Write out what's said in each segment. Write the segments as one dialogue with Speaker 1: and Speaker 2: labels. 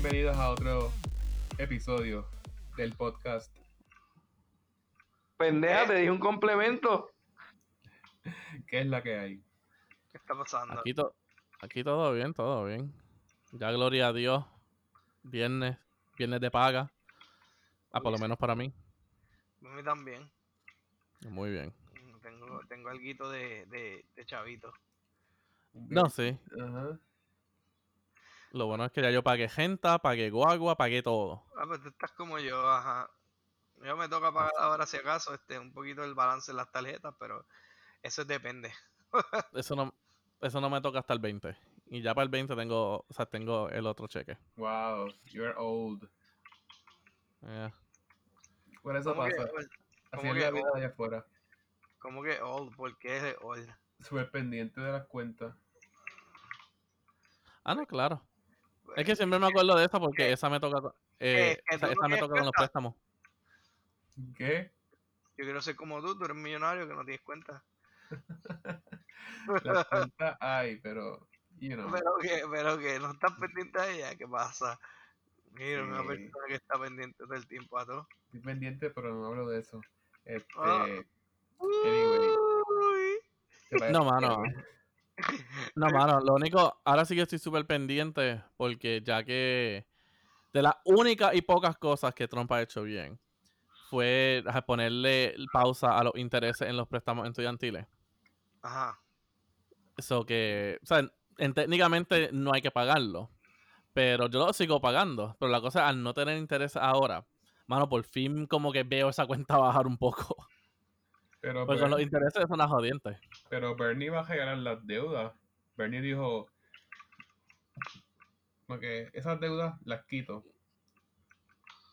Speaker 1: bienvenidos a otro episodio del podcast.
Speaker 2: Pendeja, te di un complemento.
Speaker 1: ¿Qué es la que hay?
Speaker 2: ¿Qué está pasando?
Speaker 3: Aquí, to- aquí todo bien, todo bien. Ya gloria a Dios. Viernes, viernes de paga. Ah, por lo menos para mí.
Speaker 2: A mí también.
Speaker 3: Muy bien.
Speaker 2: Mm, Tengo, tengo algo de, de, de chavito.
Speaker 3: No, sí.
Speaker 1: Ajá.
Speaker 3: Lo bueno es que ya yo pagué genta, pagué guagua, pagué todo.
Speaker 2: Ah, pues tú estás como yo, ajá. Yo me toca pagar ahora si acaso este un poquito el balance en las tarjetas, pero eso depende.
Speaker 3: Eso no, eso no me toca hasta el 20. Y ya para el 20 tengo, o sea, tengo el otro cheque.
Speaker 1: Wow, you're old.
Speaker 3: Yeah.
Speaker 1: Por eso
Speaker 2: ¿Cómo que
Speaker 1: pasa. Así es la vida allá afuera.
Speaker 2: ¿Cómo que old? ¿Por qué es old?
Speaker 1: Súper pendiente de las cuentas.
Speaker 3: Ah, no, claro. Es que siempre me acuerdo de esa porque esa me toca, eh,
Speaker 2: que
Speaker 3: esa, me toca con los préstamos.
Speaker 1: ¿Qué?
Speaker 2: Yo quiero ser como tú, tú eres millonario que no tienes cuenta.
Speaker 1: Las cuentas hay, pero, you know.
Speaker 2: Pero que, pero que no estás pendiente a ella, ¿qué pasa? Mira, una persona que está pendiente todo el tiempo a todo.
Speaker 1: Estoy pendiente, pero no hablo de eso. Este.
Speaker 2: Ah.
Speaker 1: Anyway.
Speaker 2: Uy.
Speaker 1: ¿te parece
Speaker 3: No, mano. No, mano, lo único, ahora sí que estoy súper pendiente porque ya que de las únicas y pocas cosas que Trump ha hecho bien fue ponerle pausa a los intereses en los préstamos estudiantiles.
Speaker 2: Ajá.
Speaker 3: Eso que, o sea, en- técnicamente no hay que pagarlo, pero yo lo sigo pagando. Pero la cosa es, al no tener interés ahora, mano, por fin como que veo esa cuenta bajar un poco.
Speaker 1: Pero,
Speaker 3: Porque con los
Speaker 1: Bernie,
Speaker 3: intereses son las jodientes.
Speaker 1: pero Bernie va a regalar las deudas. Bernie dijo. Porque esas deudas las quito.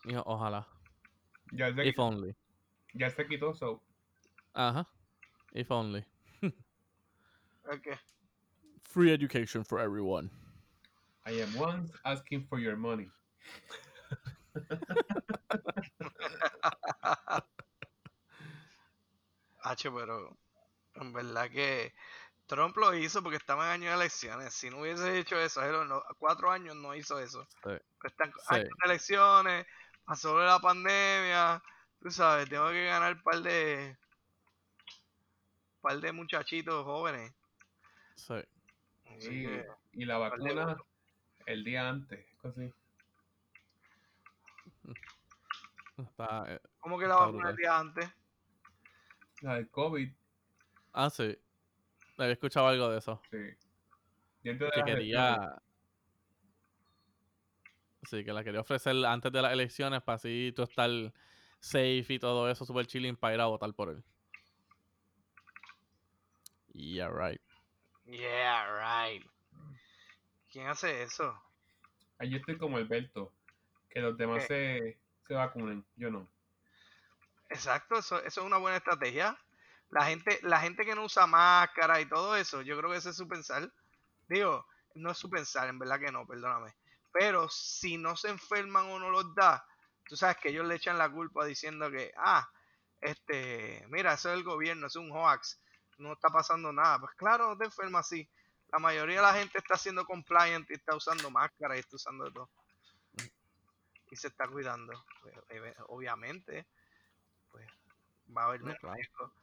Speaker 3: Yo, ojalá.
Speaker 1: Ya se,
Speaker 3: If only.
Speaker 1: ya se quitó, so.
Speaker 3: Ajá. If only.
Speaker 2: Ok.
Speaker 3: Free education for everyone.
Speaker 1: I am once asking for your money.
Speaker 2: H, pero en verdad que Trump lo hizo porque estaba en año de elecciones. Si no hubiese hecho eso, él no- cuatro años no hizo eso.
Speaker 3: Sí.
Speaker 2: Están
Speaker 3: Sí.
Speaker 2: años de elecciones, pasó la pandemia, tú sabes, tengo que ganar un par de par de muchachitos jóvenes.
Speaker 3: Sí.
Speaker 1: Y,
Speaker 2: que,
Speaker 1: y la
Speaker 2: de
Speaker 1: vacuna el día antes. Así.
Speaker 3: Está, eh,
Speaker 2: ¿Cómo que la vacuna el día antes?
Speaker 1: La del COVID,
Speaker 3: Ah, sí. Había escuchado algo de eso.
Speaker 1: sí. Dentro de
Speaker 3: Que quería. Sí, que la quería ofrecer antes de las elecciones para así tú estar safe y todo eso, super chilling para ir a votar por él. Yeah, right.
Speaker 2: Yeah, right. ¿Quién hace eso?
Speaker 1: Ahí yo estoy como Alberto. Que los demás se, se vacunen. Yo no.
Speaker 2: Exacto, eso, eso es una buena estrategia. La gente, la gente que no usa máscara y todo eso, yo creo que ese es su pensar. Digo, no es su pensar, en verdad que no, perdóname. Pero si no se enferman o no los da, tú sabes que ellos le echan la culpa diciendo que, ah, este, mira, eso es el gobierno, es un hoax, no está pasando nada. Pues claro, no te enfermas así. La mayoría de la gente está siendo compliant y está usando máscara y está usando de todo. Y se está cuidando. Pues, obviamente, va a haber
Speaker 3: No, claro.
Speaker 2: riesgo.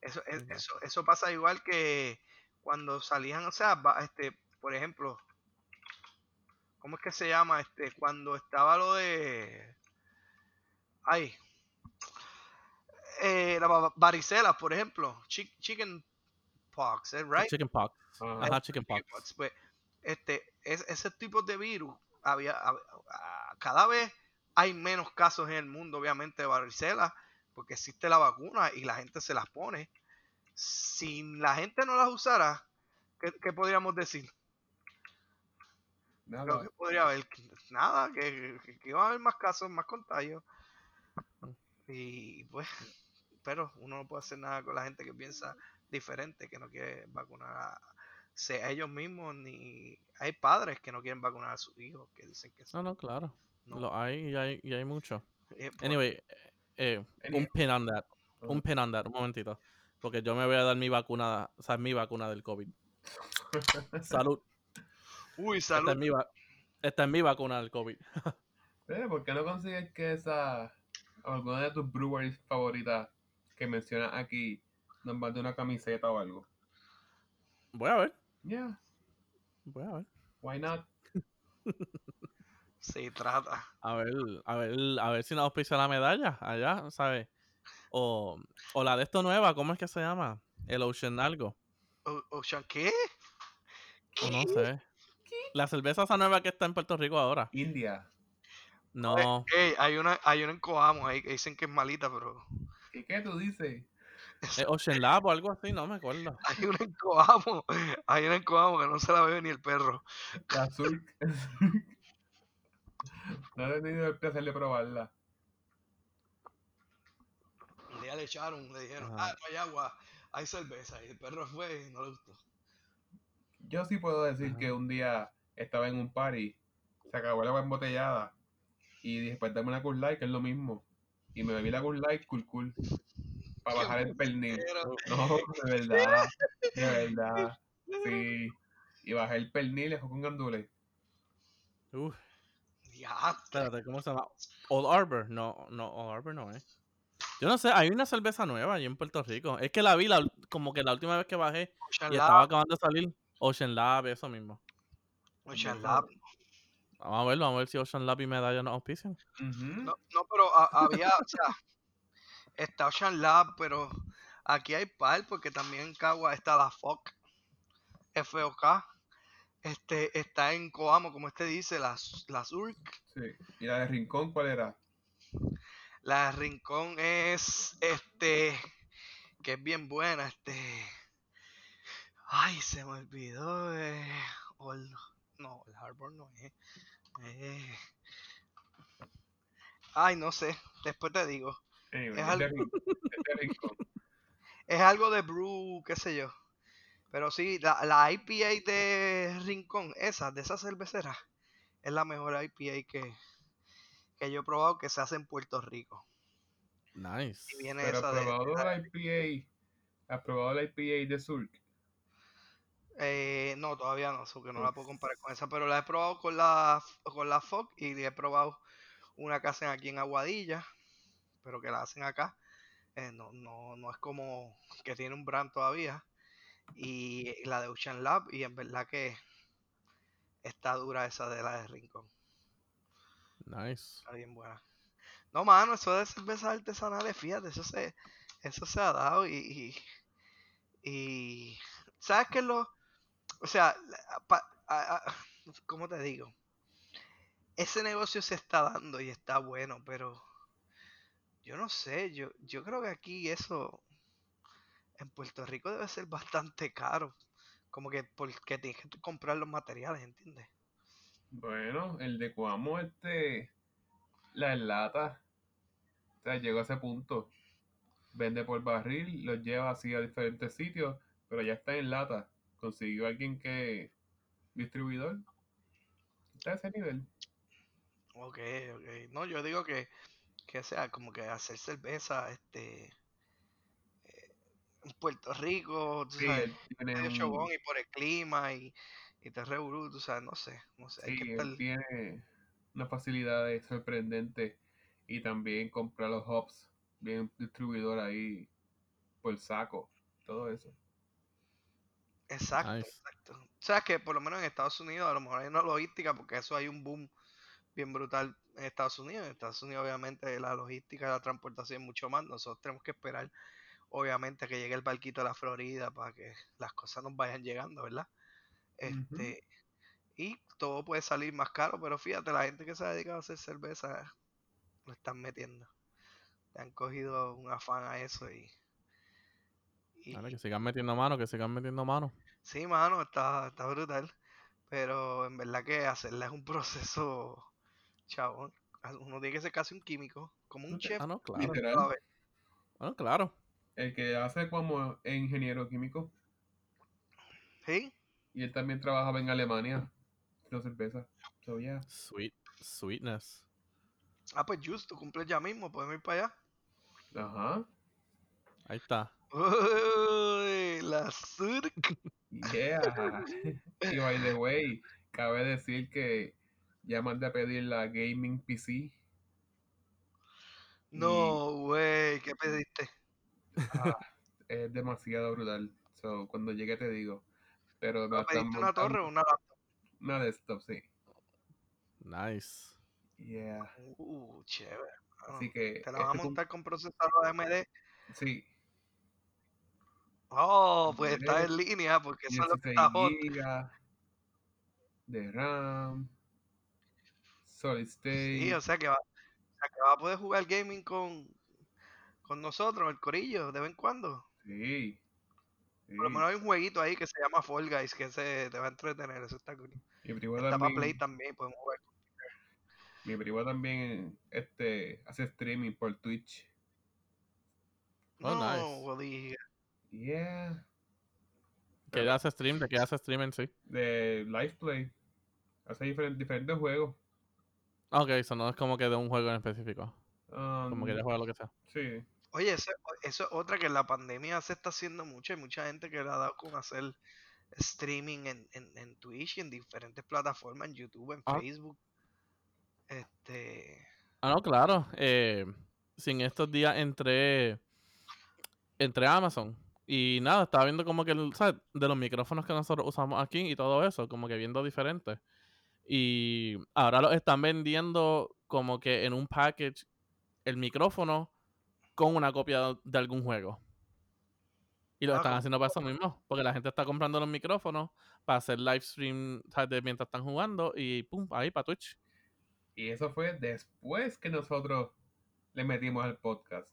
Speaker 2: Eso, es-
Speaker 3: Ujú.
Speaker 2: eso, eso pasa igual que cuando salían, o sea, va- este, por ejemplo, ¿cómo es que se llama? Este, cuando estaba lo de, ay, eh, la va- varicela, por ejemplo, chi- chicken pox, ¿eh? right?
Speaker 3: Chicken pox.
Speaker 1: Ah,
Speaker 3: Ajá, chicken pox.
Speaker 2: Chickenpox, Pues, este, es, ese tipo de virus, había, hab- cada vez hay menos casos en el mundo, obviamente, de varicela, porque existe la vacuna y la gente se las pone. Si la gente no las usara, ¿qué, qué podríamos decir? Creo
Speaker 1: nada.
Speaker 2: que podría haber nada, que, que, a haber más casos, más contagios. Y pues, pero uno no puede hacer nada con la gente que piensa diferente, que no quiere vacunar a sea ellos mismos, ni hay padres que no quieren vacunar a sus hijos, que dicen que
Speaker 3: No, no, claro.
Speaker 2: No.
Speaker 3: Lo hay y hay, y hay mucho.
Speaker 2: eh,
Speaker 3: Anyway, eh, un pin on that. Un pin on that, un momentito. Porque yo me voy a dar mi vacuna, o sea, mi vacuna del COVID. Salud.
Speaker 2: Uy,
Speaker 3: Esta
Speaker 2: salud.
Speaker 3: es mi, mi vacuna del COVID.
Speaker 1: Eh, ¿Por qué no consigues que esa, alguna de tus brewers favoritas que mencionas aquí, nos mande una camiseta o algo?
Speaker 3: Voy a ver.
Speaker 1: Yeah,
Speaker 3: Voy a ver.
Speaker 1: why not?
Speaker 2: Se trata.
Speaker 3: A ver, a ver, a ver si nos auspicia la medalla allá, ¿sabes? O, o la de esto nueva, ¿cómo es que se llama? El Ocean algo.
Speaker 2: O- Ocean, ¿qué?
Speaker 3: No sé. La cerveza esa nueva que está en Puerto Rico ahora.
Speaker 1: India.
Speaker 3: No.
Speaker 2: Hay una, hay una en Coamo ahí que dicen que es malita, pero
Speaker 1: ¿Y qué tú dices?
Speaker 3: ¿Es Ocean Lab o algo así? No me acuerdo.
Speaker 2: hay una en Coamo, hay una en Coamo que no se la bebe ni el perro.
Speaker 1: La Azul. No he tenido el placer de probarla.
Speaker 2: Un día le echaron, le dijeron,
Speaker 3: Ajá.
Speaker 2: ah, no hay agua, hay cerveza. Y el perro fue y no le gustó.
Speaker 1: Yo sí puedo decir
Speaker 3: Ajá.
Speaker 1: que un día estaba en un party, se acabó el agua embotellada y dije, pues dame una Cool Light, que es lo mismo. Y me bebí la Cool Light, cool cool, para bajar el pernil.
Speaker 2: Pero,
Speaker 1: No, de verdad, de verdad, sí. Y bajé el pernil y dejó con gandules.
Speaker 3: Uf,
Speaker 2: ya,
Speaker 3: espérate, ¿cómo se llama? Old Arbor. No, no, Old Arbor no es. Yo no sé, hay una cerveza nueva allí en Puerto Rico. Es que la vi la como que la última vez que bajé
Speaker 2: Ocean
Speaker 3: y
Speaker 2: Lab,
Speaker 3: estaba acabando de salir. Ocean Lab, eso mismo.
Speaker 2: Ocean. Lab.
Speaker 3: Vamos a verlo, vamos a ver si Ocean Lab y Medalla nos auspician.
Speaker 1: Ujú.
Speaker 2: No, no, pero a- había, o sea, está Ocean Lab, pero aquí hay par, porque también en Cagua está la FOC, FOK, este, está en Coamo, como este dice, la, S- la Surk,
Speaker 1: Sí. ¿Y la de Rincón cuál era?
Speaker 2: la de Rincón es, este, que es bien buena, este, ay, se me olvidó, eh, no, el Harbor no es, eh, ay, no sé, después te digo.
Speaker 1: Anyway,
Speaker 2: Es algo-.
Speaker 1: Es
Speaker 2: algo de brew, qué sé yo. Pero sí, la, la IPA de Rincón, esa, de esa cervecera, es la mejor IPA que, que yo he probado que se hace en Puerto Rico.
Speaker 3: Nice.
Speaker 2: Y viene
Speaker 1: Pero
Speaker 2: esa
Speaker 1: has
Speaker 2: de.
Speaker 1: probado
Speaker 2: la-
Speaker 1: la IPA, has probado la IPA de Surk.
Speaker 2: eh, no, todavía no, so que no la puedo comparar con esa, pero la he probado con la, con la FOC y he probado una que hacen aquí en Aguadilla, pero que la hacen acá. Eh, no, no, no es como que tiene un brand todavía. Y la de Ocean Lab, y en verdad que está dura esa de la de Rincón.
Speaker 3: Nice.
Speaker 2: Está bien buena. No, mano, eso de cervezas artesanales, fíjate, eso se, eso se ha dado y, y, y- ¿sabes qué lo? O sea, la- pa- a- a- ¿cómo te digo? Ese negocio se está dando y está bueno, pero yo no sé, yo, yo creo que aquí eso en Puerto Rico debe ser bastante caro. Como que porque tienes que comprar los materiales, ¿entiendes?
Speaker 1: Bueno, el de Cuamo, este, la lata, o sea, llegó a ese punto. Vende por barril, los lleva así a diferentes sitios, pero ya está en lata. Consiguió alguien que, distribuidor, está a ese nivel.
Speaker 2: Ok, ok. No, yo digo que, que sea como que hacer cerveza, este, en Puerto Rico, tú
Speaker 1: Sí,
Speaker 2: sabes,
Speaker 1: tiene, un-
Speaker 2: y por el clima y, y te revolú, tú sabes, no sé, no sé, hay
Speaker 1: sí,
Speaker 2: que
Speaker 1: él
Speaker 2: estar,
Speaker 1: tiene unas facilidades sorprendentes y también compra los hops, bien distribuidor ahí por saco, todo eso.
Speaker 2: exacto,
Speaker 3: Nice.
Speaker 2: exacto. O sea, que por lo menos en Estados Unidos a lo mejor hay una logística, porque eso hay un boom bien brutal en Estados Unidos. En Estados Unidos obviamente la logística de la transportación es mucho más, nosotros tenemos que esperar obviamente que llegue el barquito de la Florida para que las cosas nos vayan llegando, ¿verdad? Este, y todo puede salir más caro, pero fíjate, la gente que se ha dedicado a hacer cerveza lo están metiendo. Le han cogido un afán a eso y, y
Speaker 3: Dale, que sigan metiendo mano, que sigan metiendo mano.
Speaker 2: sí, mano, está, está brutal. Pero en verdad que hacerla es un proceso, chabón. Uno tiene que ser casi un químico, como un chef.
Speaker 3: Ah, no, claro.
Speaker 1: Literal.
Speaker 2: a.
Speaker 3: Bueno, claro.
Speaker 1: El que hace como ingeniero químico
Speaker 2: ¿Sí?
Speaker 1: y él también trabajaba en Alemania haciendo cerveza. So, yeah.
Speaker 3: Sweet, sweetness.
Speaker 2: Ah, pues justo, cumple ya mismo, podemos ir para allá.
Speaker 1: Ajá.
Speaker 3: Ahí está.
Speaker 2: Uy, la surk.
Speaker 1: Yeah. y by the way, cabe decir que ya mandé a pedir la gaming PC.
Speaker 2: No, güey, ¿qué pediste?
Speaker 1: Ah, es demasiado brutal. So, cuando llegue te digo. Pero me la
Speaker 2: ¿No
Speaker 1: están
Speaker 2: ¿Pediste una torre o una laptop?
Speaker 1: Una desktop, sí.
Speaker 3: Nice.
Speaker 1: Yeah.
Speaker 2: Uh, chévere.
Speaker 1: Así que.
Speaker 2: ¿Te la vas a
Speaker 1: este
Speaker 2: montar con procesador AMD?
Speaker 1: Sí.
Speaker 2: Oh, pues está en línea porque eso es lo que
Speaker 1: 16
Speaker 2: está hot.
Speaker 1: De RAM. Solid
Speaker 2: Sí,
Speaker 1: State.
Speaker 2: o sea que va, o sea que va a poder jugar gaming con, con nosotros, el corillo, de vez en cuando.
Speaker 1: Sí. sí.
Speaker 2: Por lo menos hay un jueguito ahí que se llama Fall Guys que se te va a entretener, eso está cool.
Speaker 1: Mi primo
Speaker 2: Está para
Speaker 1: también,
Speaker 2: Play también, podemos jugar.
Speaker 1: mi primo también este, hace streaming por Twitch.
Speaker 3: Oh,
Speaker 2: no,
Speaker 3: nice.
Speaker 1: Yeah.
Speaker 3: ¿Qué hace stream? ¿De qué hace stream en sí?
Speaker 1: De Live Play. Hace diferentes, diferentes juegos.
Speaker 3: Ok, eso no es como que de un juego en específico. Como que
Speaker 1: Um,
Speaker 3: ya juega lo que sea.
Speaker 1: sí.
Speaker 2: Oye, eso, eso es otra que la pandemia se está haciendo mucho. Hay mucha gente que le ha dado con hacer streaming en, en, en Twitch y en diferentes plataformas, en YouTube, en
Speaker 3: Ah.
Speaker 2: Facebook. Este.
Speaker 3: Ah, no, claro. Eh, sin estos días entré, entré a Amazon. Y nada, estaba viendo como que, el- ¿sabes? De los micrófonos que nosotros usamos aquí y todo eso, como que viendo diferentes. Y ahora los están vendiendo como que en un package el micrófono con una copia de, algún juego. Y lo
Speaker 2: Ah,
Speaker 3: están haciendo para eso mismo, porque la gente está comprando los micrófonos para hacer live stream ¿sabes? de mientras están jugando y pum, ahí para Twitch.
Speaker 1: Y eso fue después que nosotros le metimos al podcast.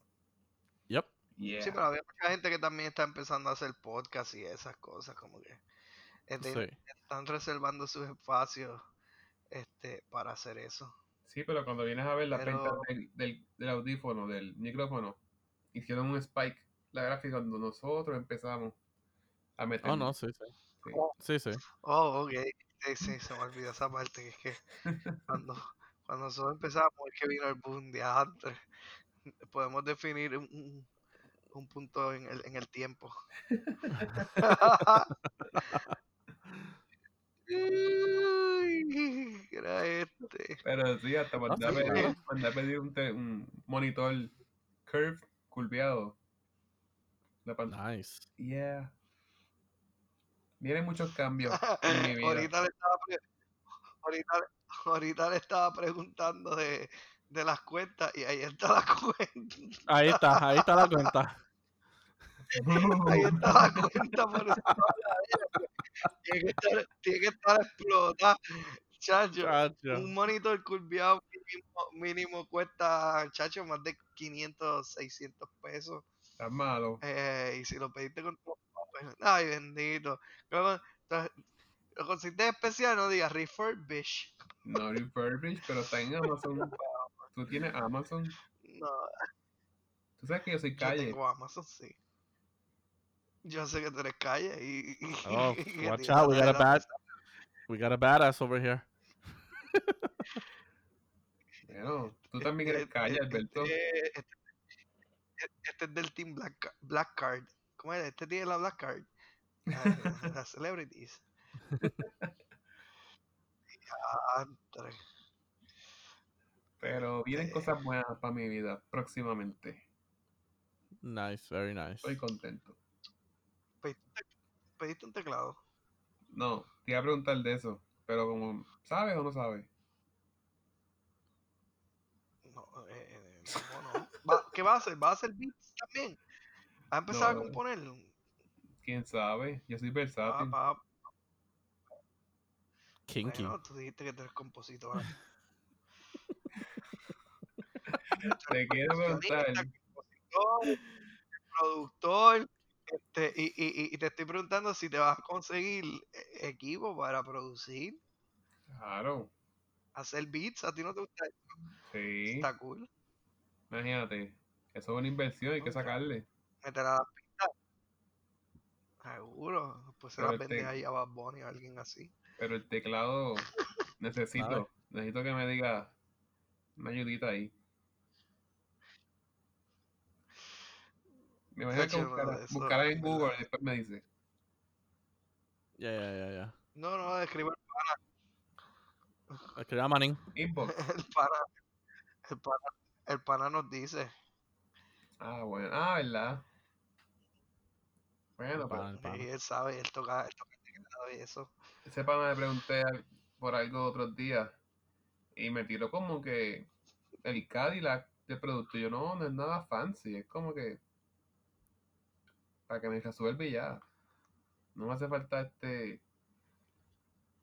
Speaker 3: Yep.
Speaker 1: Yeah.
Speaker 2: Sí, pero había mucha gente que también está empezando a hacer podcast y esas cosas, como que este,
Speaker 3: Sí.
Speaker 2: están reservando sus espacios este, para hacer eso.
Speaker 1: Sí, pero cuando vienes a ver las
Speaker 2: Pero-
Speaker 1: ventas del, del, del audífono, del micrófono, hicieron un spike la gráfica cuando nosotros empezamos a meter.
Speaker 3: Oh, no, sí, sí.
Speaker 1: Sí.
Speaker 3: Sí, sí.
Speaker 2: Oh, ok. Sí, sí, se me olvidó esa parte, que es que cuando, cuando nosotros empezamos es que vino el boom de antes. Podemos definir un, un- un punto en el, en el tiempo. Uy, ¿qué era este?
Speaker 1: Pero sí, hasta mandé, a
Speaker 3: sí,
Speaker 1: pedir,
Speaker 3: claro.
Speaker 1: mandé a pedir un, te- un monitor curve curveado. La pantalla.
Speaker 3: Nice.
Speaker 1: Yeah. Vienen muchos cambios en mi vida.
Speaker 2: ahorita, le estaba pre- ahorita, le- ahorita le estaba preguntando de, de las cuentas y ahí está la cuenta.
Speaker 3: Ahí está, ahí está la cuenta.
Speaker 2: Ahí está la cuenta por eso. Tiene que estar, tiene que estar explotada. Chacho,
Speaker 3: Chacho.
Speaker 2: un monitor curviado mínimo, mínimo cuesta, chacho, más de 500, 600 pesos.
Speaker 1: Estás malo.
Speaker 2: Eh, y si lo pediste con tu pues, ay, bendito. Luego, lo conseguiste especial, no digas refurbish.
Speaker 1: No refurbished, pero está en Amazon. Tú tienes Amazon.
Speaker 2: No,
Speaker 1: Tú sabes que yo soy
Speaker 2: yo
Speaker 1: calle.
Speaker 2: tengo Amazon, sí. Yo sé que tú eres calle y. y-
Speaker 3: Oh,
Speaker 2: y
Speaker 3: watch out, we got a bad, we got a badass over here.
Speaker 1: Bueno, tú también eres
Speaker 2: Este-
Speaker 1: calle, Alberto.
Speaker 2: Este, este- este es del Team Black, Black Card. ¿Cómo es? Este tiene la Black Card. Las celebrities.
Speaker 1: Pero vienen cosas buenas para mi vida próximamente.
Speaker 3: Nice, very nice.
Speaker 1: Estoy contento.
Speaker 2: ¿Pediste un tec- ¿Pediste un teclado?
Speaker 1: No, te iba a preguntar de eso. Pero como, ¿sabes o no sabes?
Speaker 2: No, eh, eh, no, no. Va- ¿Qué va a hacer? ¿Va a hacer beats también? ¿Va a empezar
Speaker 1: No.
Speaker 2: a componer?
Speaker 1: ¿Quién sabe? Yo soy
Speaker 2: Ah,
Speaker 1: versátil.
Speaker 2: pa-
Speaker 3: Kinky.
Speaker 2: bueno, tú dijiste que tú eres compositor.
Speaker 1: Te quiero
Speaker 2: compositor, productor. Este, y, y, y- te estoy preguntando si te vas a conseguir eh, equipo para producir,
Speaker 1: Claro.
Speaker 2: hacer beats. ¿A ti no te gusta? eso?
Speaker 1: Sí.
Speaker 2: Está cool.
Speaker 1: Imagínate. Eso es una inversión, hay que sacarle.
Speaker 2: Meter a las pistas. Seguro. Pues se
Speaker 1: Pero
Speaker 2: las vendes
Speaker 1: este-
Speaker 2: ahí a Bad Bunny o alguien así.
Speaker 1: Pero el teclado necesito. Necesito que me diga una ayudita ahí. Me imagino que buscará,
Speaker 2: eso,
Speaker 1: buscará en Google y después me dice.
Speaker 3: Yeah, yeah, yeah, yeah.
Speaker 2: No, no, escribe
Speaker 3: Escribe a Manín.
Speaker 1: Inbox.
Speaker 2: El pana, el pana, el pana nos dice.
Speaker 1: Ah, bueno. Ah, ¿verdad? Bueno,
Speaker 3: El
Speaker 1: pues,
Speaker 3: pana, el pana.
Speaker 2: Y él sabe, él toca, él toca el teclado y eso.
Speaker 1: ese pana le pregunté por algo otros días y me tiró como que el Cadillac de producto. Yo no, no es nada fancy, es como que para que me resuelva y ya. No me hace falta este,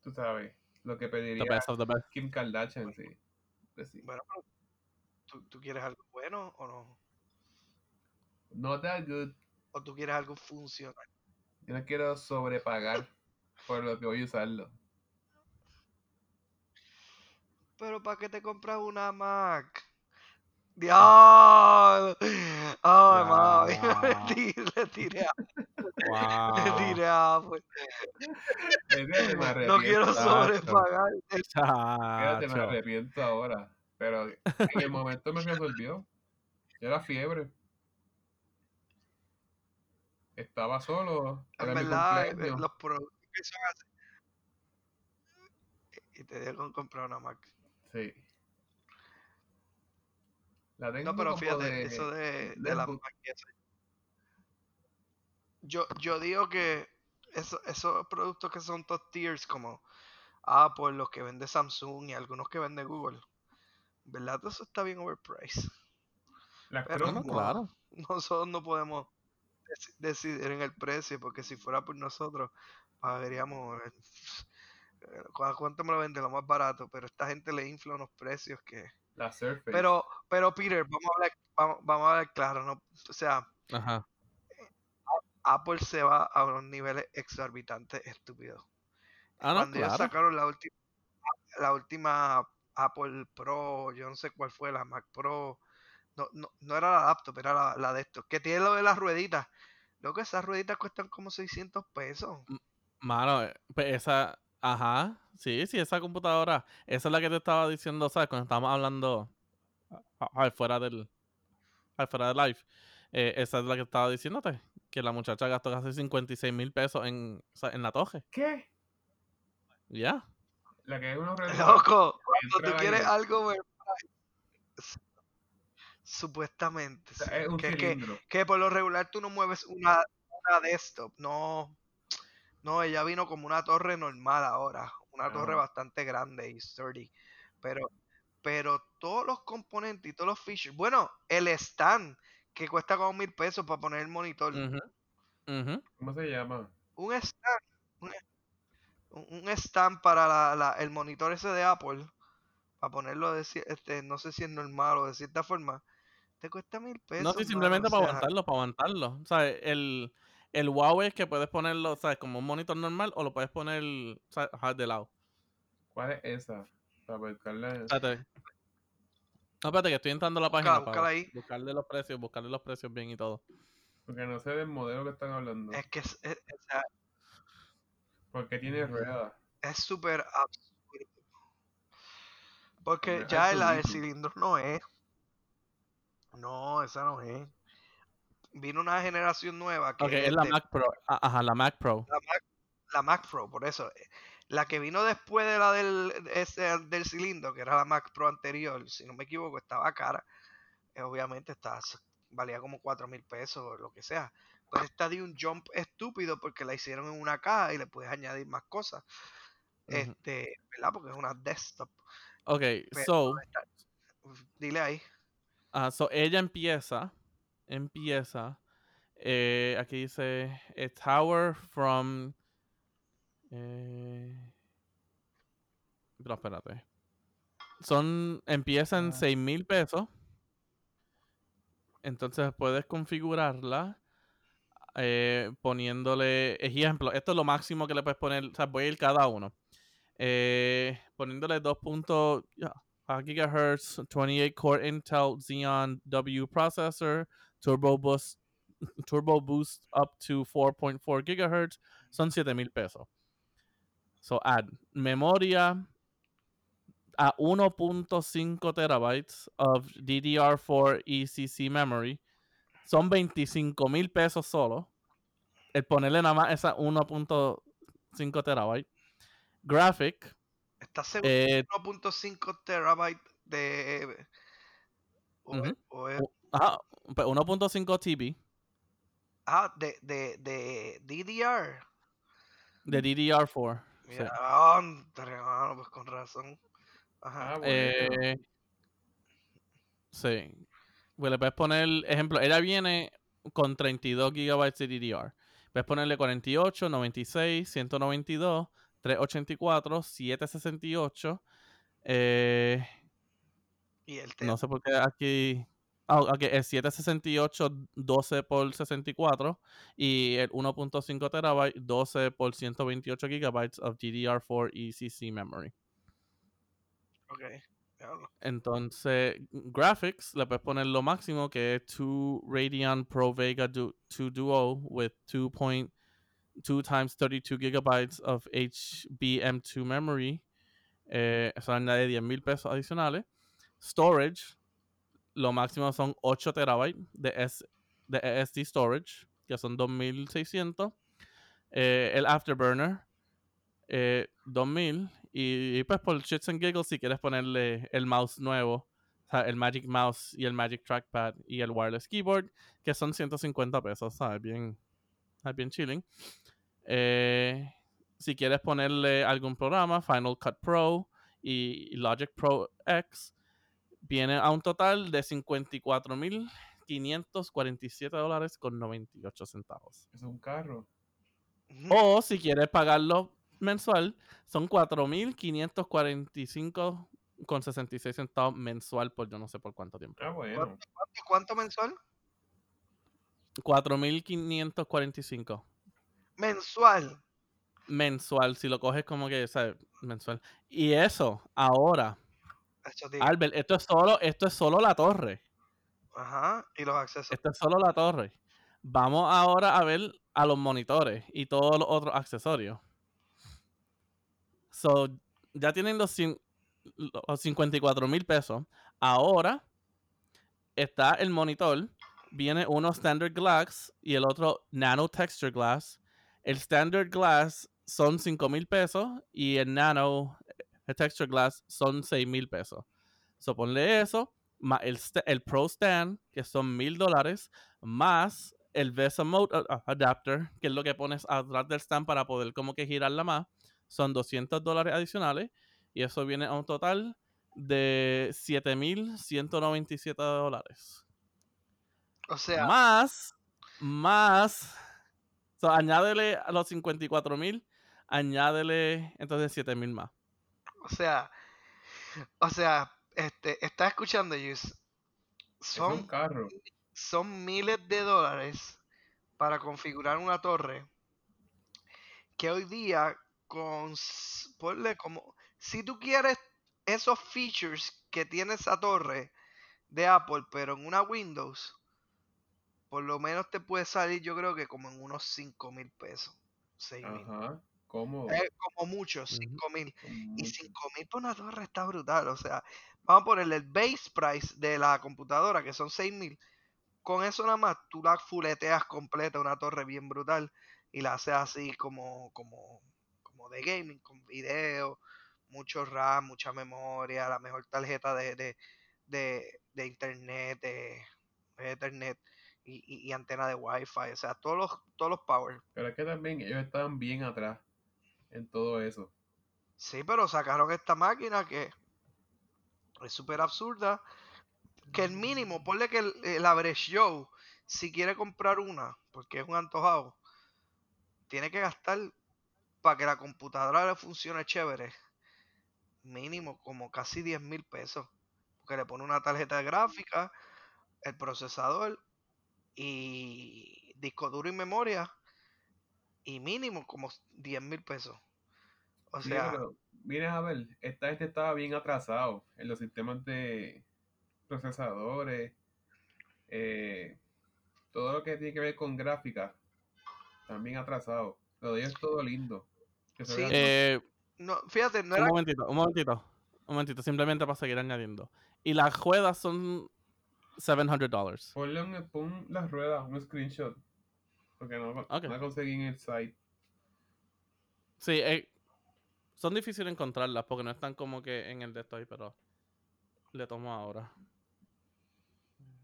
Speaker 1: tú sabes, lo que
Speaker 3: The
Speaker 1: pediría
Speaker 3: best of the best.
Speaker 1: Kim Kardashian, sí. Pues sí.
Speaker 2: Bueno, pero ¿tú, tú quieres algo bueno o no?
Speaker 1: Not that good.
Speaker 2: ¿O tú quieres algo funcional?
Speaker 1: Yo no quiero sobrepagar por lo que voy a usarlo.
Speaker 2: Pero ¿para qué te compras una Mac? ¡Dios! ¡Ay, mami! Le tiré, le tiré a, le
Speaker 3: Wow.
Speaker 2: tiré a
Speaker 1: arrepiento.
Speaker 2: No quiero sobrepagar.
Speaker 1: Fíjate, me arrepiento ahora. Pero en el momento me resolvió. Era fiebre. Estaba solo.
Speaker 2: En
Speaker 1: Era mi
Speaker 2: verdad, eh,
Speaker 1: cumpleaños.
Speaker 2: los productos que son así. Y te dejo comprar una Mac.
Speaker 1: Sí. La tengo
Speaker 2: No, pero fíjate,
Speaker 1: de-
Speaker 2: eso de, de la y eso. Yo, yo digo que eso- esos productos que son top tiers como Apple, los que vende Samsung y algunos que vende Google, ¿verdad? Todo Eso está bien overpriced.
Speaker 1: Las
Speaker 2: Pero
Speaker 3: No, claro.
Speaker 2: Nosotros no podemos deci- decidir en el precio, porque si fuera por nosotros, pagaríamos. eh, ¿cu- ¿Cuánto me lo vende? Lo más barato, pero esta gente le infla unos precios que.
Speaker 1: La Surface.
Speaker 2: Pero, pero Peter, vamos a hablar, vamos, vamos a hablar claro, ¿no? O sea,
Speaker 3: Ajá.
Speaker 2: Apple se va a unos niveles exorbitantes estúpidos.
Speaker 3: Ah, no,
Speaker 2: Cuando ellos
Speaker 3: claro.
Speaker 2: sacaron la última, la última Apple Pro, yo no sé cuál fue, la Mac Pro, no, no, no era la laptop, era la, la de estos, que tiene lo de las rueditas. Lo que esas rueditas cuestan como 600 pesos.
Speaker 3: Mano, eh, pues esa, ajá, sí, sí, esa computadora, esa es la que te estaba diciendo, ¿sabes? Cuando estábamos hablando a- a- fuera del, al fuera del live, eh, esa es la que estaba diciéndote, que la muchacha gastó casi 56 mil pesos en, o sea, en la toje,
Speaker 1: ¿Qué?
Speaker 3: ya.
Speaker 1: La que es realidad.
Speaker 2: Loco, cuando tú quieres
Speaker 1: ahí.
Speaker 2: algo supuestamente,
Speaker 1: O sea,
Speaker 2: sí,
Speaker 1: es un
Speaker 2: que, que por lo regular tú no mueves una, una desktop, no, no, ella vino como una torre normal ahora, una torre bastante grande y sturdy, pero, pero todos los componentes y todos los features, bueno, el stand que cuesta como mil pesos para poner el monitor.
Speaker 1: ¿Cómo se llama?
Speaker 2: un stand, un, un stand para la, la- el monitor ese de Apple, para ponerlo de, este, no sé si es normal o de cierta forma, te cuesta mil pesos.
Speaker 3: No, sí,
Speaker 2: mano,
Speaker 3: simplemente
Speaker 2: o
Speaker 3: para
Speaker 2: sea,
Speaker 3: aguantarlo, para aguantarlo. O sea, el, el wow es que puedes ponerlo, ¿sabes? Como un monitor normal o lo puedes poner, ¿sabes? De lado.
Speaker 1: ¿Cuál es esa? Para buscarla.
Speaker 3: Espérate. No, espérate, que estoy entrando a la página para
Speaker 2: ahí.
Speaker 3: buscarle los precios, buscarle los precios bien y todo.
Speaker 1: Porque no sé del modelo que están hablando.
Speaker 2: Es que es, es- o sea,
Speaker 1: Porque tiene
Speaker 3: Mm.
Speaker 1: ruedas.
Speaker 2: es súper absurdo. Porque
Speaker 1: Hombre,
Speaker 2: ya la de
Speaker 1: litro.
Speaker 2: cilindros no es. No, esa no es. Vino una generación nueva que
Speaker 3: es la
Speaker 2: de-
Speaker 3: Mac Pro. Ah, Ajá, la Mac Pro.
Speaker 2: la Mac, la Mac Pro, por eso. eh, La que vino después de la del, ese, del cilindro, que era la Mac Pro anterior, si no me equivoco, estaba cara. Eh, obviamente estaba, valía como 4 mil pesos o lo que sea. Pero esta dio un jump estúpido porque la hicieron en una caja y le puedes añadir más cosas. Este, ¿verdad? Porque es una desktop.
Speaker 3: Ok,
Speaker 2: Pero
Speaker 3: so,
Speaker 2: dile ahí.
Speaker 3: ah, so ella empieza, empieza, eh, aquí dice, a tower from, eh, pero espérate, son, empiezan
Speaker 1: Ah.
Speaker 3: 6 mil pesos, entonces puedes configurarla eh, poniéndole, ejemplo, esto es lo máximo que le puedes poner, o sea, voy a ir cada uno, eh, poniéndole 2.5 GHz, 28 core Intel Xeon W processor, Turbo Boost, Turbo Boost up to 4.4 GHz, son 7 mil pesos. So add memoria a 1.5 terabytes of DDR4 ECC memory. Son 25 mil pesos solo. El ponerle nada más esa 1.5 terabytes. Graphic,
Speaker 2: ¿Estás seguro?
Speaker 3: Eh,
Speaker 2: 1.5 terabytes de. O es- o es-
Speaker 3: u- ajá, pues 1.5 TB
Speaker 2: ah, de, de, de DDR.
Speaker 3: de DDR4. sí.
Speaker 2: Ya, andre, mano, pues con razón. Ajá.
Speaker 1: Ah, bueno.
Speaker 3: Eh, sí. Pues le puedes poner, ejemplo, ella viene con 32 GB de DDR. Puedes ponerle 48, 96, 192, 384, 768. Eh,
Speaker 2: y el
Speaker 3: no sé por qué aquí. Ah, ok, el 768, 12 por 64. Y el 1.5 terabyte, 12 por 128 GB of DDR4 ECC memory.
Speaker 2: Ok.
Speaker 3: Entonces, graphics, le puedes poner lo máximo que es 2 Radeon Pro Vega du 2 Duo with 2.2 times 32 gigabytes of HBM2 memory. Eh, eso añade 10 mil pesos adicionales. Storage, lo máximo son 8 terabytes de, de SSD storage, que son 2600. Eh, el Afterburner, eh, 2000 y, pues por shits and giggles si quieres ponerle el mouse nuevo el Magic Mouse y el Magic Trackpad y el Wireless Keyboard que son 150 pesos ¿sabes? bien bien chilling Eh, si quieres ponerle algún programa Final Cut Pro y Logic Pro X viene a un total de 54.547 dólares con 98 centavos
Speaker 1: es un carro.
Speaker 3: O si quieres pagarlo mensual, son 4.545 con 66 centavos mensual por yo no sé por cuánto tiempo.
Speaker 1: Ah, bueno.
Speaker 2: ¿Y ¿Cuánto mensual?
Speaker 3: 4.545
Speaker 2: Mensual.
Speaker 3: mensual, si lo coges como que, ¿sabes? Mensual. Y eso, ahora. Albert, esto es solo, esto es solo la torre.
Speaker 2: Ajá. Y los accesos.
Speaker 3: Esto es solo la torre. Vamos ahora a ver a los monitores y todos los otros accesorios. So, ya tienen los, los 54 mil pesos. Ahora está el monitor. Viene uno Standard Glass y el otro Nano Texture Glass. El Standard Glass son 5 mil pesos y el Nano el Texture Glass son 6 mil pesos. So, ponle eso, más el, el Pro Stand, que son mil dólares, más el VESA Mode a- a- Adapter, que es lo que pones atrás del stand para poder como que girarla más, son 200 dólares adicionales y eso viene a un total de 7.197 dólares.
Speaker 2: O sea,
Speaker 3: Más, más, so, añádele a los 54.000, añádele entonces 7.000 más.
Speaker 2: O sea, o sea, este, está escuchando, Yus.
Speaker 1: Eso es
Speaker 2: Son,
Speaker 1: un carro.
Speaker 2: son miles de dólares para configurar una torre que hoy día con ponle como si tú quieres esos features que tiene esa torre de Apple pero en una Windows por lo menos te puede salir yo creo que como en unos 5 mil pesos 6 mil.
Speaker 1: ¿Cómo?
Speaker 2: Eh, como mucho
Speaker 3: Ujú.
Speaker 2: 5 mil y
Speaker 1: mucho.
Speaker 2: 5 mil por una torre está brutal. O sea, vamos a ponerle el base price de la computadora, que son 6 mil. Con eso nada más, tú la fuleteas completa, una torre bien brutal, y la haces así como, como, como de gaming, con video, mucho RAM, mucha memoria, la mejor tarjeta de, de, de, de internet, de, Ethernet y, y, y antena de Wi-Fi. O sea, todos los, todos los power.
Speaker 1: Pero es que también ellos estaban bien atrás en todo eso.
Speaker 2: Sí, pero sacaron esta máquina que es súper absurda. Que el mínimo, ponle que el, el average si quiere comprar una, porque es un antojado, tiene que gastar para que la computadora le funcione chévere. Mínimo como casi 10 mil pesos. Porque le pone una tarjeta gráfica, el procesador y disco duro y memoria. Y mínimo como 10 mil pesos. O sea,
Speaker 1: pero vienes a ver, esta gente estaba bien atrasado en los sistemas de procesadores, eh, todo lo que tiene que ver con gráfica, también atrasado. Lo de ellos es todo lindo.
Speaker 2: Sí.
Speaker 3: Eh,
Speaker 2: no, fíjate, no
Speaker 3: un
Speaker 2: era
Speaker 3: momentito, un momentito, un momentito, simplemente para seguir añadiendo. Y las ruedas son 700 dólares.
Speaker 1: Ponle un, pon las ruedas, un screenshot. Porque no,
Speaker 3: Ok.
Speaker 1: no conseguí en el site.
Speaker 3: Sí, eh, Son difíciles encontrarlas porque no están como que en el de esto ahí, pero le tomo ahora.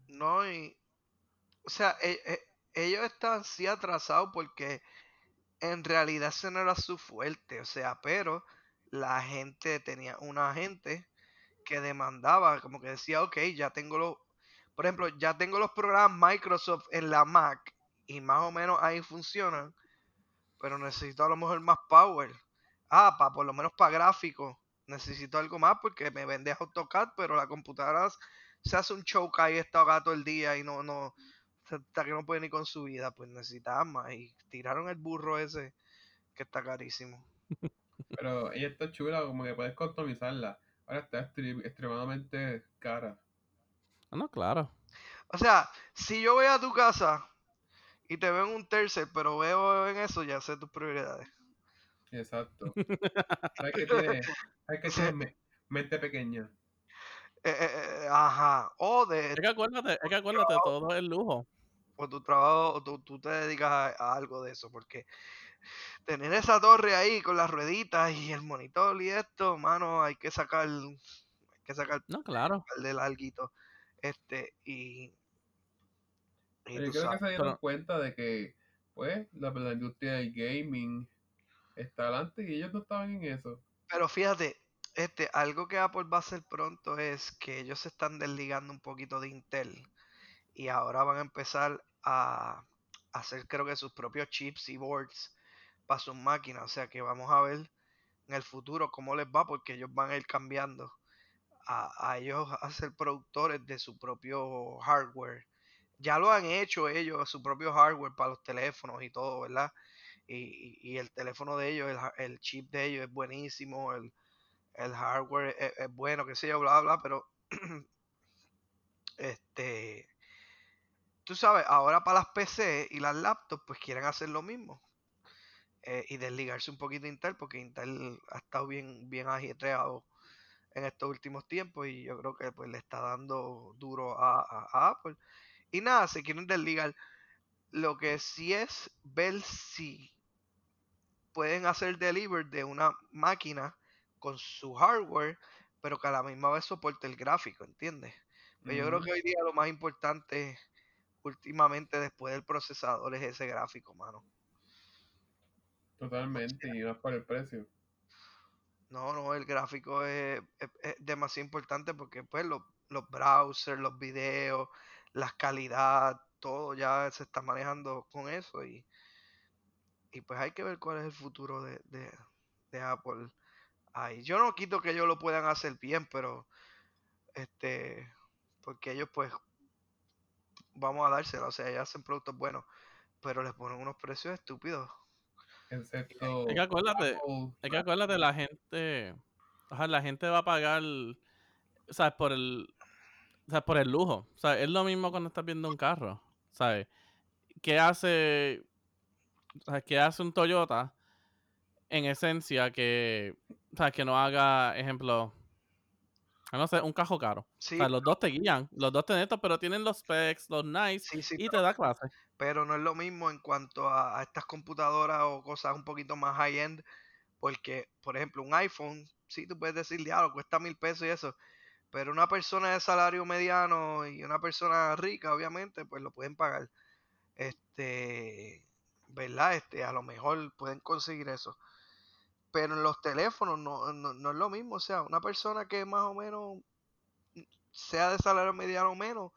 Speaker 2: No, y. O sea, e- e- ellos están así atrasados porque en realidad ese no era su fuerte. O sea, pero la gente tenía una gente que demandaba, como que decía, ok, ya tengo los. Por ejemplo, ya tengo los programas Microsoft en la Mac y más o menos ahí funcionan, pero necesito a lo mejor más power. Ah, para por lo menos para gráfico. Necesito algo más porque me vende AutoCAD, pero la computadora se hace un choke ahí está todo el día y no, no, hasta que no puede ni con su vida, pues necesitaba más. Y tiraron el burro ese que está carísimo.
Speaker 1: Pero ella está chula, como que puedes customizarla. Ahora está extre- extremadamente cara.
Speaker 3: Ah, no, claro.
Speaker 2: O sea, si yo voy a tu casa y te veo en un tercer, pero veo en eso, ya sé tus prioridades.
Speaker 1: Exacto. Sabes que tiene, sabes que tiene me- mente pequeña.
Speaker 2: Eh, eh, eh, ajá. O de
Speaker 3: Es que acuérdate, es que acuérdate, todo es lujo.
Speaker 2: o tu trabajo, o tú, tú te dedicas a, a algo de eso, porque tener esa torre ahí con las rueditas y el monitor y esto, mano, hay que sacar, hay que sacar
Speaker 3: No, claro.
Speaker 2: el de larguito. Este, y. y
Speaker 1: Pero yo creo que se dieron
Speaker 3: pero-
Speaker 1: cuenta de que, pues, la, la industria del gaming está adelante y ellos no estaban en eso.
Speaker 2: Pero fíjate, este, algo que Apple va a hacer pronto es que ellos se están desligando un poquito de Intel y ahora van a empezar a hacer, creo que sus propios chips y boards para sus máquinas. O sea que vamos a ver en el futuro cómo les va porque ellos van a ir cambiando a, a ellos a ser productores de su propio hardware. Ya lo han hecho ellos, su propio hardware para los teléfonos y todo, ¿verdad? Y, el teléfono de ellos, el, chip de ellos es buenísimo, el, hardware es, es bueno, qué sé yo, bla, bla, pero este, tú sabes, ahora para las PC y las laptops, pues quieren hacer lo mismo eh, y desligarse un poquito de Intel, porque Intel ha estado bien, bien ajetreado en estos últimos tiempos y yo creo que pues le está dando duro a Apple. Y nada, se quieren desligar. Lo que sí es ver si pueden hacer deliver de una máquina con su hardware, pero que a la misma vez soporte el gráfico, ¿entiendes? Pero yo creo que hoy día lo más importante últimamente después del procesador es ese gráfico, mano.
Speaker 1: Totalmente, y no es por el precio.
Speaker 2: No, no, el gráfico es, es- es demasiado importante porque pues los, los browsers, los videos, la calidad, todo ya se está manejando con eso y, y pues hay que ver cuál es el futuro de, de, de Apple ahí. Yo no quito que ellos lo puedan hacer bien, pero este, porque ellos pues vamos a dársela, o sea, ellos hacen productos buenos, pero les ponen unos precios estúpidos.
Speaker 1: Excepto
Speaker 3: Es que acuérdate,
Speaker 1: Apple,
Speaker 3: es que acuérdate, la gente, ajá, la gente va a pagar, ¿sabes? Por el, ¿sabes? Por el lujo. O sea, es lo mismo cuando estás viendo un carro, ¿sabes? ¿Qué hace, o sea, qué hace un Toyota en esencia que, ¿sabes? Que no haga, ejemplo, no sé, un carro caro.
Speaker 2: Sí,
Speaker 3: O sea, los dos te guían, los dos te netos, pero tienen los specs, los nice,
Speaker 2: sí, sí,
Speaker 3: y
Speaker 2: pero-
Speaker 3: te da clase.
Speaker 2: pero no es lo mismo en cuanto a, a estas computadoras o cosas un poquito más high-end, porque, por ejemplo, un iPhone, sí, tú puedes decir, diablo, cuesta mil pesos y eso, pero una persona de salario mediano y una persona rica, obviamente, pues lo pueden pagar. Este, ¿verdad? Este, a lo mejor pueden conseguir eso. Pero en los teléfonos no, no, no es lo mismo, o sea, una persona que más o menos sea de salario mediano o menos,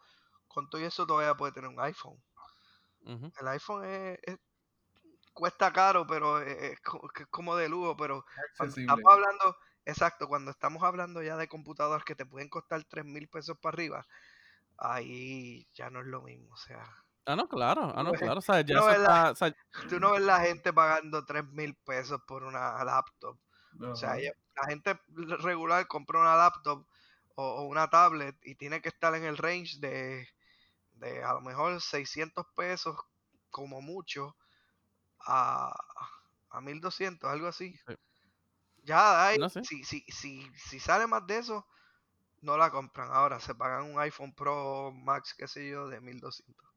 Speaker 2: con todo eso todavía puede tener un iPhone. El iPhone es, es- cuesta caro, pero es, es como de lujo, pero estamos hablando, exacto, cuando estamos hablando ya de computadoras que te pueden costar 3 mil pesos para arriba, ahí ya no es lo mismo, o sea,
Speaker 3: Ah, no, claro, ah, no,
Speaker 2: Pues,
Speaker 3: claro, o sea, ya
Speaker 2: tú no ves la gente pagando 3 mil pesos por una laptop, o sea, la gente regular compra una laptop o, o una tablet y tiene que estar en el range de, de a lo mejor 600 pesos como mucho a, a 1200, algo así.
Speaker 3: Sí.
Speaker 2: Ya hay,
Speaker 3: No sé.
Speaker 2: si, si, si, si sale más de eso, no la compran. Ahora se pagan un iPhone Pro Max, qué sé yo, de 1200.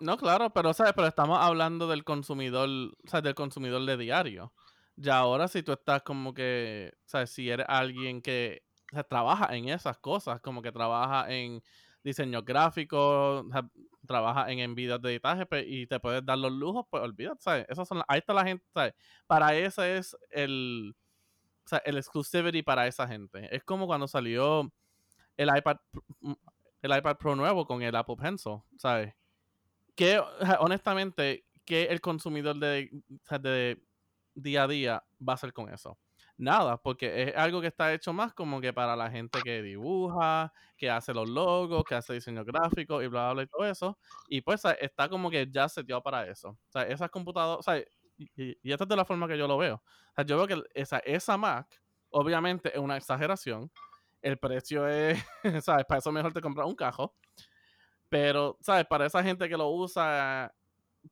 Speaker 3: No, claro, pero ¿sabes? Pero estamos hablando del consumidor, o sea, del consumidor de diario. ya ahora si tú estás como que, ¿sabes? Si eres alguien que o sea, trabaja en esas cosas, como que trabaja en diseño gráfico, o sea, trabaja en, en videos de editaje pe- y te puedes dar los lujos, pues olvídate, ¿sabes? Esas son ahí está la gente, ¿sabes? Para ese es el, o sea, el exclusivity para esa gente. Es como cuando salió el iPad, Pro- el iPad Pro nuevo con el Apple Pencil, ¿sabes? Que honestamente, que el consumidor de, de día a día va a hacer con eso? Nada, porque es algo que está hecho más como que para la gente que dibuja, que hace los logos, que hace diseño gráfico y bla, bla, bla y todo eso. Y pues está como que ya seteado para eso. O sea, esas computadoras, o sea, y, esta es de la forma que yo lo veo. O sea, yo veo que esa, esa Mac, obviamente, es una exageración. El precio es, ¿sabes? Para eso mejor te compras un cajo. Pero, ¿sabes? Para esa gente que lo usa,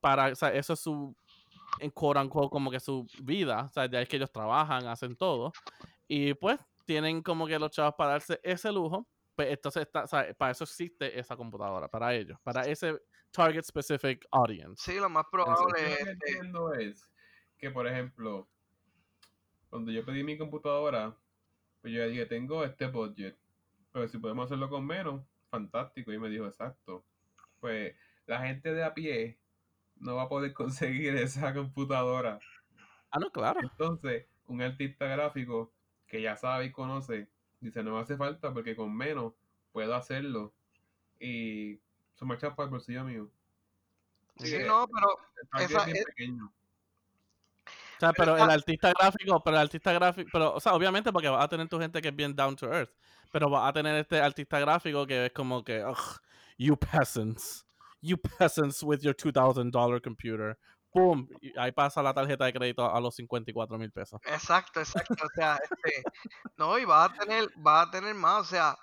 Speaker 3: para, eso es su, en quote unquote, como que su vida. O sea, de ahí que ellos trabajan, hacen todo. Y pues tienen como que los chavos para darse ese lujo. Pues entonces, está, sea, para eso existe esa computadora, para ellos, para ese target specific audience.
Speaker 2: Sí, lo más probable
Speaker 1: lo
Speaker 2: es.
Speaker 1: que entiendo es que, por ejemplo, cuando yo pedí mi computadora, pues yo dije, tengo este budget, pero si podemos hacerlo con menos, fantástico. Y me dijo, exacto. Pues la gente de a pie no va a poder conseguir esa computadora.
Speaker 3: Ah, no, claro.
Speaker 1: Entonces, un artista gráfico que ya sabe y conoce, dice, no me hace falta porque con menos puedo hacerlo. Y se me echa para el bolsillo mío.
Speaker 2: Sí, no, pero esa
Speaker 1: es bien
Speaker 2: es-
Speaker 1: pequeño.
Speaker 3: O sea, pero el
Speaker 2: esa-
Speaker 3: artista gráfico, pero el artista gráfico, pero, o sea, obviamente porque vas a tener tu gente que es bien down to earth, pero vas a tener este artista gráfico que es como que, ugh, you peasants, you peasants with your $2,000 computer. Boom, y ahí pasa la tarjeta de crédito a los 54 mil pesos.
Speaker 2: Exacto, exacto. O sea, este, no, y vas a tener, vas a tener más, o sea,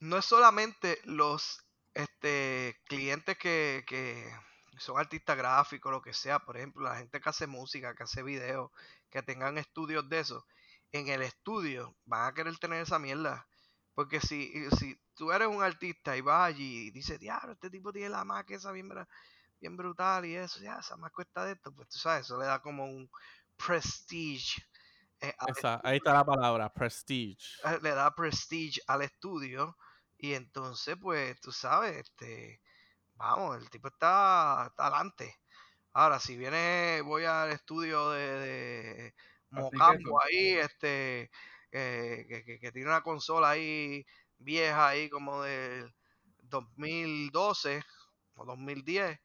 Speaker 2: no es solamente los este clientes que, que son artistas gráficos, lo que sea, por ejemplo, la gente que hace música, que hace videos, que tengan estudios de eso, en el estudio van a querer tener esa mierda. Porque si, si tú eres un artista y vas allí y dices, diablo, este tipo tiene la Mac esa bien, bien brutal y eso, ya, esa Mac cuesta de esto, pues tú sabes, eso le da como un prestige. eh,
Speaker 3: Esa, ahí está la palabra, prestige.
Speaker 2: eh, le da prestige al estudio y entonces pues tú sabes este vamos el tipo está, está adelante. Ahora si viene voy al estudio de, de Mocambo ahí este eh, que, que- que tiene una consola ahí vieja ahí como del 2012 o 2010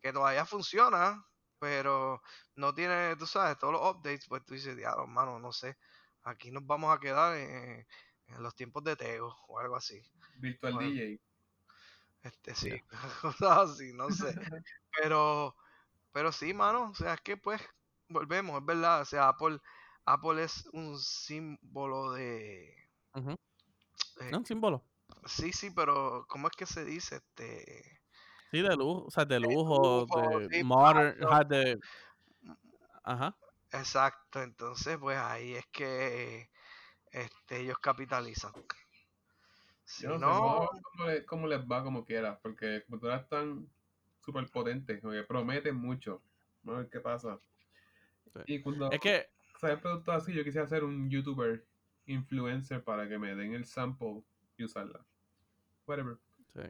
Speaker 2: que todavía funciona pero no tiene tú sabes todos los updates pues tú dices diablo hermano no sé aquí nos vamos a quedar en, en los tiempos de Tego o algo así.
Speaker 1: Virtual
Speaker 2: Bueno.
Speaker 1: DJ.
Speaker 2: Este sí, cosas así, no sé. Pero, pero sí, mano, o sea, es que pues volvemos, es verdad, o sea, Apple, Apple es un símbolo de eh,
Speaker 3: No, un símbolo.
Speaker 2: sí, sí, pero ¿cómo es que se dice? Este
Speaker 3: Sí, de lujo, o sea, de lujo,
Speaker 2: lujo,
Speaker 3: de
Speaker 2: sí,
Speaker 3: modern, de... Ajá.
Speaker 2: exacto, entonces pues ahí es que este ellos capitalizan. Si
Speaker 1: Yo no, sé,
Speaker 2: no,
Speaker 1: cómo, les va como quiera, porque las computadoras están súper potentes, porque prometen mucho. Vamos a ver qué pasa.
Speaker 3: Sí.
Speaker 1: Y cuando
Speaker 3: Es que,
Speaker 1: salen productos así, yo quisiera ser un youtuber influencer para que me den el sample y usarla. Whatever.
Speaker 3: Sí.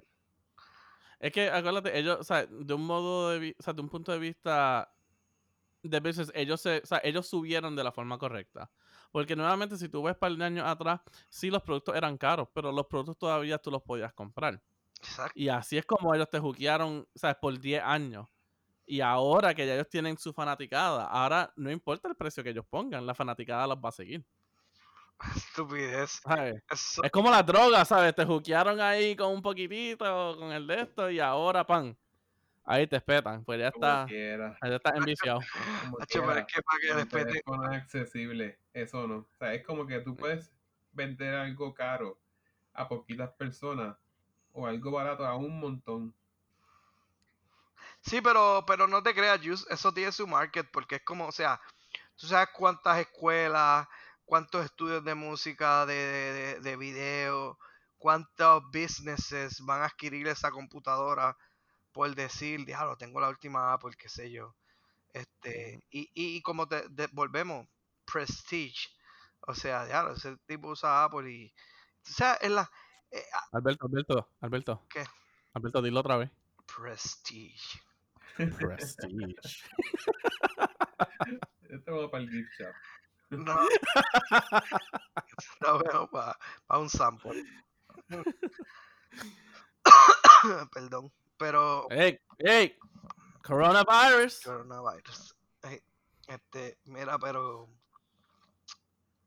Speaker 3: Es que, acuérdate, ellos, o sea, de un modo de o sea, de un punto de vista de business, ellos se, o sea, ellos subieron de la forma correcta. Porque nuevamente, si tú ves para el año atrás, sí los productos eran caros, pero los productos todavía tú los podías comprar.
Speaker 2: exacto.
Speaker 3: Y así es como ellos te juquearon, ¿sabes? Por 10 años. Y ahora que ya ellos tienen su fanaticada, ahora no importa el precio que ellos pongan, la fanaticada los va a seguir.
Speaker 2: Estupidez.
Speaker 3: Es como las drogas, ¿sabes? Te juquearon ahí con un poquitito, con el de esto, y ahora, pan. Ahí te espetan, pues ya está, ya está enviciado.
Speaker 2: Hacho, pero es que para que te-
Speaker 1: teléfonos accesibles, eso no. O sea, es como que tú puedes vender algo caro a poquitas personas o algo barato a un montón.
Speaker 2: Sí, pero, pero no te creas, eso tiene su market, porque es como, o sea, tú sabes cuántas escuelas, cuántos estudios de música, de, de, de- de video, cuántos businesses van a adquirir esa computadora por decir, diablo, tengo la última Apple, qué sé yo. Este, y, y, y como te, de- volvemos, Prestige. O sea, ya, ese tipo usa Apple y. O sea, en la. eh, ah,
Speaker 3: Alberto, Alberto, Alberto.
Speaker 2: ¿Qué?
Speaker 3: Alberto, dilo otra vez.
Speaker 2: Prestige.
Speaker 3: Prestige.
Speaker 1: Esto va para el gift shop.
Speaker 2: No. Lo veo para un sample. Perdón. Pero.
Speaker 3: ¡Ey! ¡Ey! Coronavirus.
Speaker 2: Coronavirus. Eh, Este, mira, pero.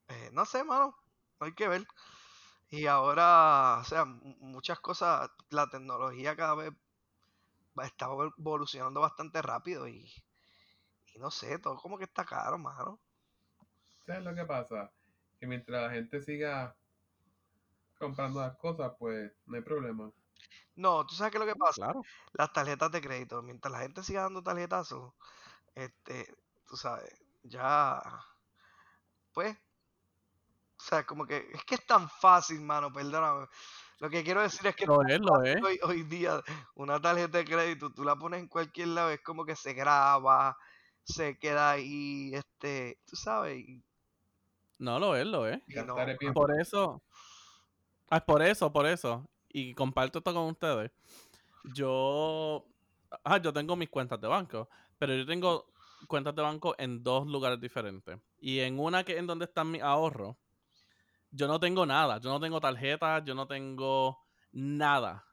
Speaker 2: Eh, no sé, mano. Hay que ver. Y ahora, o sea, mu- muchas cosas, la tecnología cada vez va- está evol- evolucionando bastante rápido y, y no sé, todo como que está caro, mano.
Speaker 1: ¿Sabes lo que pasa? Que mientras la gente siga comprando las cosas, pues no hay problema.
Speaker 2: No, tú sabes qué es lo que pasa.
Speaker 3: Claro.
Speaker 2: Las tarjetas de crédito, mientras la gente siga dando tarjetazos, este, tú sabes, ya, pues, o sea, como que es que es tan fácil, mano, perdóname. Lo que quiero decir es que
Speaker 3: Lo es, lo es.
Speaker 2: hoy, hoy día una tarjeta de crédito, tú la pones en cualquier lado, es como que se graba, se queda ahí, este, tú sabes, y,
Speaker 3: No, lo es, lo es.
Speaker 2: no,
Speaker 1: es
Speaker 3: Por eso. Ah, es por eso, por eso. Y comparto esto con ustedes. Yo. Ah, yo tengo mis cuentas de banco. Pero yo tengo cuentas de banco en dos lugares diferentes. Y en una que en donde están mis ahorros, yo no tengo nada. Yo no tengo tarjetas, yo no tengo nada.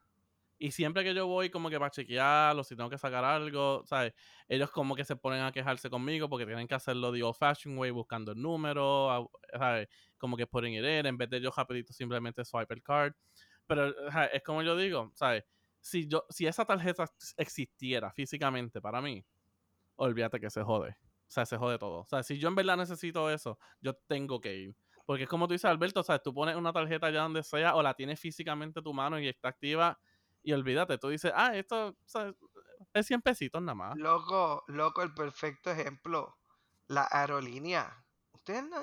Speaker 3: Y siempre que yo voy como que para chequear o si tengo que sacar algo, ¿sabes? Ellos como que se ponen a quejarse conmigo porque tienen que hacerlo the old fashioned way buscando el número, ¿sabes? Como que putting it in, en vez de yo rapidito simplemente swipe el card. Pero ¿sabes? es como yo digo, ¿sabes? Si, yo, si esa tarjeta existiera físicamente para mí, olvídate que se jode. O sea, se jode todo. O sea, si yo en verdad necesito eso, yo tengo que ir. Porque es como tú dices, Alberto, ¿sabes? Tú pones una tarjeta allá donde sea o la tienes físicamente en tu mano y está activa y olvídate. Tú dices, ah, esto ¿sabes? es 100 pesitos nada más.
Speaker 2: Loco, loco, el perfecto ejemplo. La aerolínea. Ustedes no,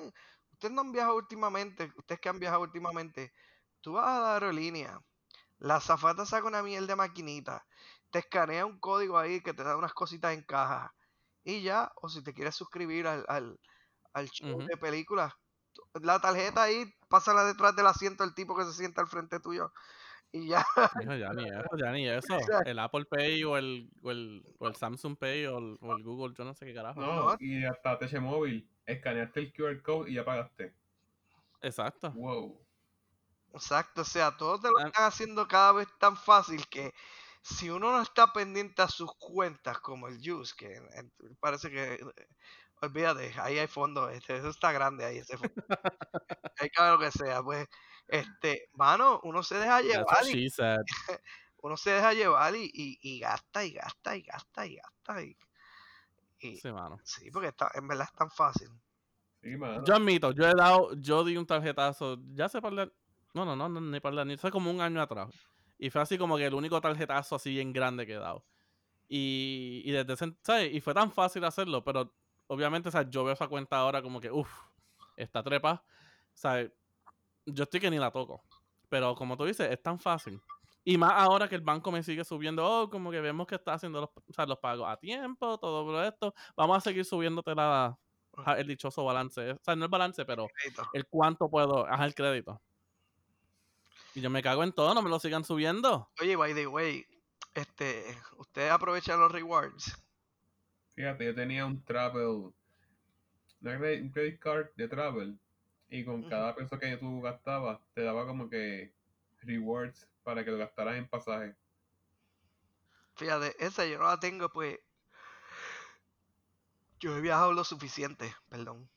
Speaker 2: ustedes no han viajado últimamente, ustedes que han viajado últimamente, tú vas a la aerolínea, la azafata saca una miel de maquinita, te escanea un código ahí que te da unas cositas en caja. Y ya, o si te quieres suscribir al, al, al show de películas, la tarjeta ahí, pásala detrás del asiento del tipo que se sienta al frente tuyo. Y ya,
Speaker 3: Hijo, ya ni eso, ya ni eso. El Apple Pay o el, o el, o el Samsung Pay o el, o el Google, yo no sé qué carajo.
Speaker 1: No, y hasta TH Móvil, escaneaste el QR code y ya pagaste.
Speaker 3: Exacto.
Speaker 1: Wow.
Speaker 2: Exacto, o sea, todos te lo
Speaker 3: Ah.
Speaker 2: están haciendo cada vez tan fácil que si uno no está pendiente a sus cuentas, como el Juice, que parece que, eh, olvídate, ahí hay fondo, este, eso está grande ahí, ese fondo. Hay que ver lo que sea, pues, este, mano, uno se deja llevar, y, uno se deja llevar y, y, y gasta y gasta y gasta y gasta y, y-
Speaker 3: Sí, mano.
Speaker 2: sí, porque está, en verdad es tan fácil.
Speaker 1: Sí, mano.
Speaker 3: Yo admito, yo he dado, yo di un tarjetazo, ya sé para no, no, no, no, ni para ni hace como un año atrás. Y fue así como que el único tarjetazo así bien grande que he dado. Y, y desde ese, ¿sabes? Y fue tan fácil hacerlo, pero obviamente, ¿sabes? Yo veo esa cuenta ahora como que, uff, está trepa, ¿sabes? Yo estoy que ni la toco. Pero como tú dices, es tan fácil. Y más ahora que el banco me sigue subiendo, oh, como que vemos que está haciendo los, o sea, los pagos a tiempo, todo esto. Vamos a seguir subiéndote la, el dichoso balance. O sea, no el balance, pero el cuánto puedo, ajá, el crédito. Y yo me cago en todo, no me lo sigan subiendo.
Speaker 2: Oye, by the way, este, ustedes aprovechan los rewards.
Speaker 1: Fíjate, yo tenía un travel, una cre- un credit card de travel, y con
Speaker 2: Ujú.
Speaker 1: cada peso que tú gastabas, te daba como que rewards para que lo gastaras en pasaje.
Speaker 2: Fíjate, esa yo no la tengo, pues. Yo he viajado lo suficiente, perdón.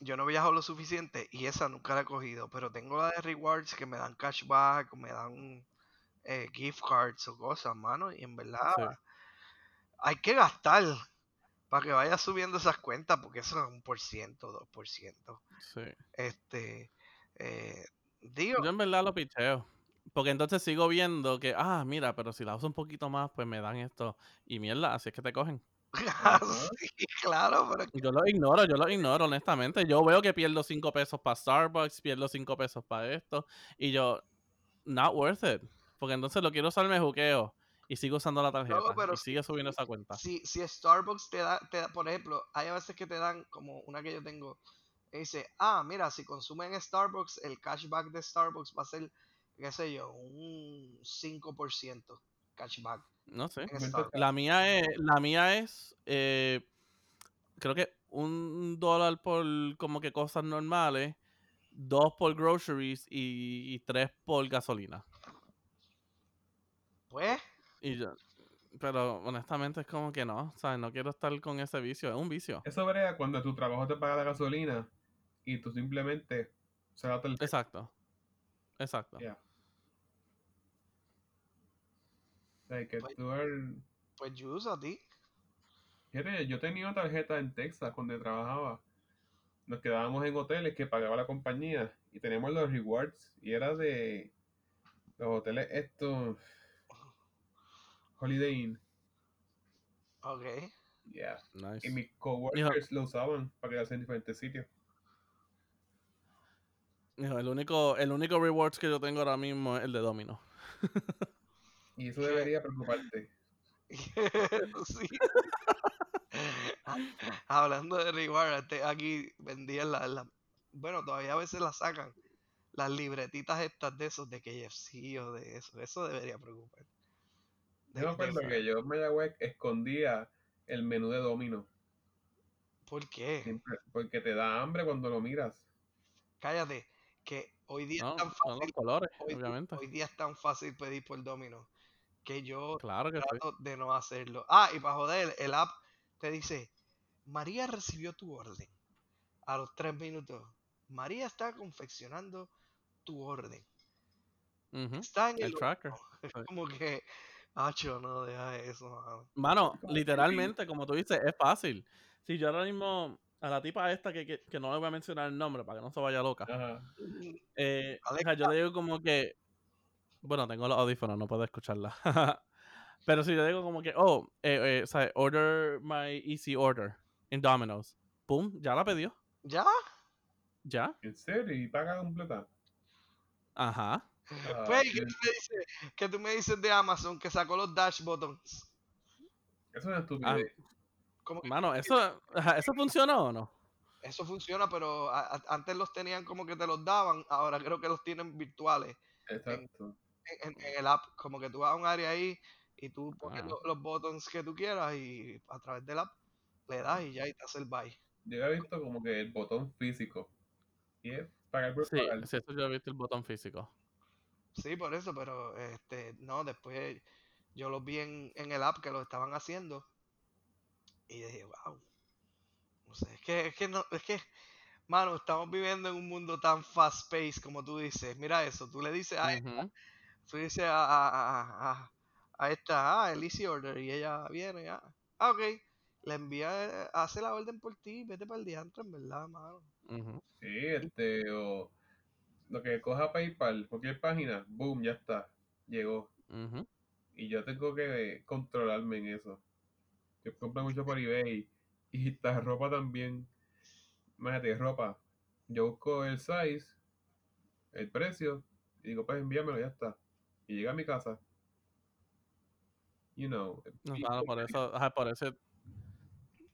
Speaker 2: Yo no he viajado lo suficiente y esa nunca la he cogido, pero tengo la de rewards que me dan cashback, me dan eh, gift cards o cosas, mano, y en verdad
Speaker 3: Sí.
Speaker 2: hay que gastar para que vaya subiendo esas cuentas, porque eso es un por ciento, dos por ciento.
Speaker 3: Sí.
Speaker 2: Este, eh, digo,
Speaker 3: Yo en verdad lo picheo. Porque entonces sigo viendo que, ah, mira, pero si la uso un poquito más, pues me dan esto. Y mierda, así es que te cogen.
Speaker 2: sí, claro, pero
Speaker 3: Yo lo ignoro, yo lo ignoro, honestamente. Yo veo que pierdo 5 pesos para Starbucks, pierdo 5 pesos para esto. Y yo, not worth it. Porque entonces lo quiero usar, me juqueo. Y sigue usando la tarjeta
Speaker 2: pero
Speaker 3: y sigue subiendo esa cuenta.
Speaker 2: Si, si Starbucks te da, te da, por ejemplo, hay a veces que te dan, como una que yo tengo, que dice, ah, mira, si consumen en Starbucks, el cashback de Starbucks va a ser, qué sé yo, un 5% cashback.
Speaker 3: No sé. La mía es, la mía es eh, creo que un dólar por como que cosas normales, dos por groceries y, y tres por gasolina.
Speaker 2: Pues,
Speaker 3: Y yo, pero honestamente es como que no, ¿sabes? No quiero estar con ese vicio, es un vicio.
Speaker 1: Eso brega cuando tu trabajo te paga la gasolina y tú simplemente se da el
Speaker 3: Exacto. Exacto.
Speaker 1: Ya. O sea, que
Speaker 2: Pues-
Speaker 1: tú el-
Speaker 2: pues yo uso a ti.
Speaker 1: Fíjate, yo tenía una tarjeta en Texas donde trabajaba. Nos quedábamos en hoteles que pagaba la compañía y teníamos los rewards y era de los hoteles estos Holiday Inn.
Speaker 2: Ok.
Speaker 1: Yeah.
Speaker 3: Nice.
Speaker 1: Y mis coworkers lo usaban para quedarse en diferentes sitios.
Speaker 3: Hijo, El único, el único rewards que yo tengo ahora mismo es el de Domino.
Speaker 1: Y eso debería preocuparte.
Speaker 2: sí. Hablando de reward, este, aquí vendían la, la- bueno, todavía a veces la sacan, las libretitas estas de esos de KFC o de eso, eso debería preocupar.
Speaker 1: Yo me acuerdo que yo en Mayagüez escondía el menú de Domino.
Speaker 2: ¿Por qué?
Speaker 1: siempre, porque te da hambre cuando lo miras.
Speaker 2: Cállate, que hoy día
Speaker 3: No,
Speaker 2: es tan
Speaker 3: los
Speaker 2: fácil,
Speaker 3: colores,
Speaker 2: hoy,
Speaker 3: obviamente.
Speaker 2: hoy día es tan fácil pedir por Domino que yo
Speaker 3: Claro que sí.
Speaker 2: trato de no hacerlo. Ah, y para joder, el app te dice, María recibió tu orden. A los tres minutos, María está confeccionando tu orden. Está en el,
Speaker 3: El tracker.
Speaker 2: horno". Es
Speaker 3: Sí.
Speaker 2: como que, Acho, no, deja eso, mano.
Speaker 3: Mano, literalmente, como tú dices, es fácil. Si yo ahora mismo, a la tipa esta que, que, que no le voy a mencionar el nombre para que no se vaya loca,
Speaker 1: Ajá.
Speaker 3: eh, o sea, yo le digo como que, bueno, tengo los audífonos, no puedo escucharla. Pero si yo digo como que, oh, eh, eh, o sea, order my easy order en Domino's. Pum, ya la pidió.
Speaker 2: ¿Ya?
Speaker 3: Ya.
Speaker 1: ¿En serio? ¿Y paga completa?
Speaker 3: Ajá.
Speaker 1: Ah,
Speaker 2: Pues, ¿qué tú, me dices, qué tú me dices de Amazon que sacó los dash buttons?
Speaker 1: Eso es estupidez.
Speaker 2: Que
Speaker 3: Mano, ¿eso, ¿eso funcionó o no?
Speaker 2: eso funciona, pero a- a- antes los tenían como que te los daban, ahora creo que los tienen virtuales.
Speaker 1: Exacto.
Speaker 2: en, en el app, como que tú vas a un área ahí y tú pones
Speaker 3: Ah.
Speaker 2: lo- los buttons que tú quieras y a través del app le das y ya y te hace el buy.
Speaker 1: Yo he visto como que el botón físico. Y es pagar por
Speaker 3: Sí,
Speaker 1: pagar.
Speaker 3: sí, eso yo he visto el botón físico.
Speaker 2: Sí, por eso, pero este no, después yo los vi en, en el app que lo estaban haciendo y dije, wow. No sé, es que, es que no, es que, mano, estamos viviendo en un mundo tan fast paced como tú dices. Mira eso, tú le dices a
Speaker 3: Ujú.
Speaker 2: tú dices a, a, a, a- a esta, ah, el easy order, y ella viene, ah, ah, ok, le envía, hace la orden por ti, vete para el diantro, en verdad, mano.
Speaker 1: Sí, este, o lo que coja PayPal, cualquier página, boom, ya está. Llegó. Y yo tengo que controlarme en eso. Yo compro mucho por eBay. Y esta ropa también. Imagínate, ropa. Yo busco el size, el precio, y digo, pues envíamelo, ya está. Y llega a mi casa. You know.
Speaker 3: No, claro, por eso, por eso,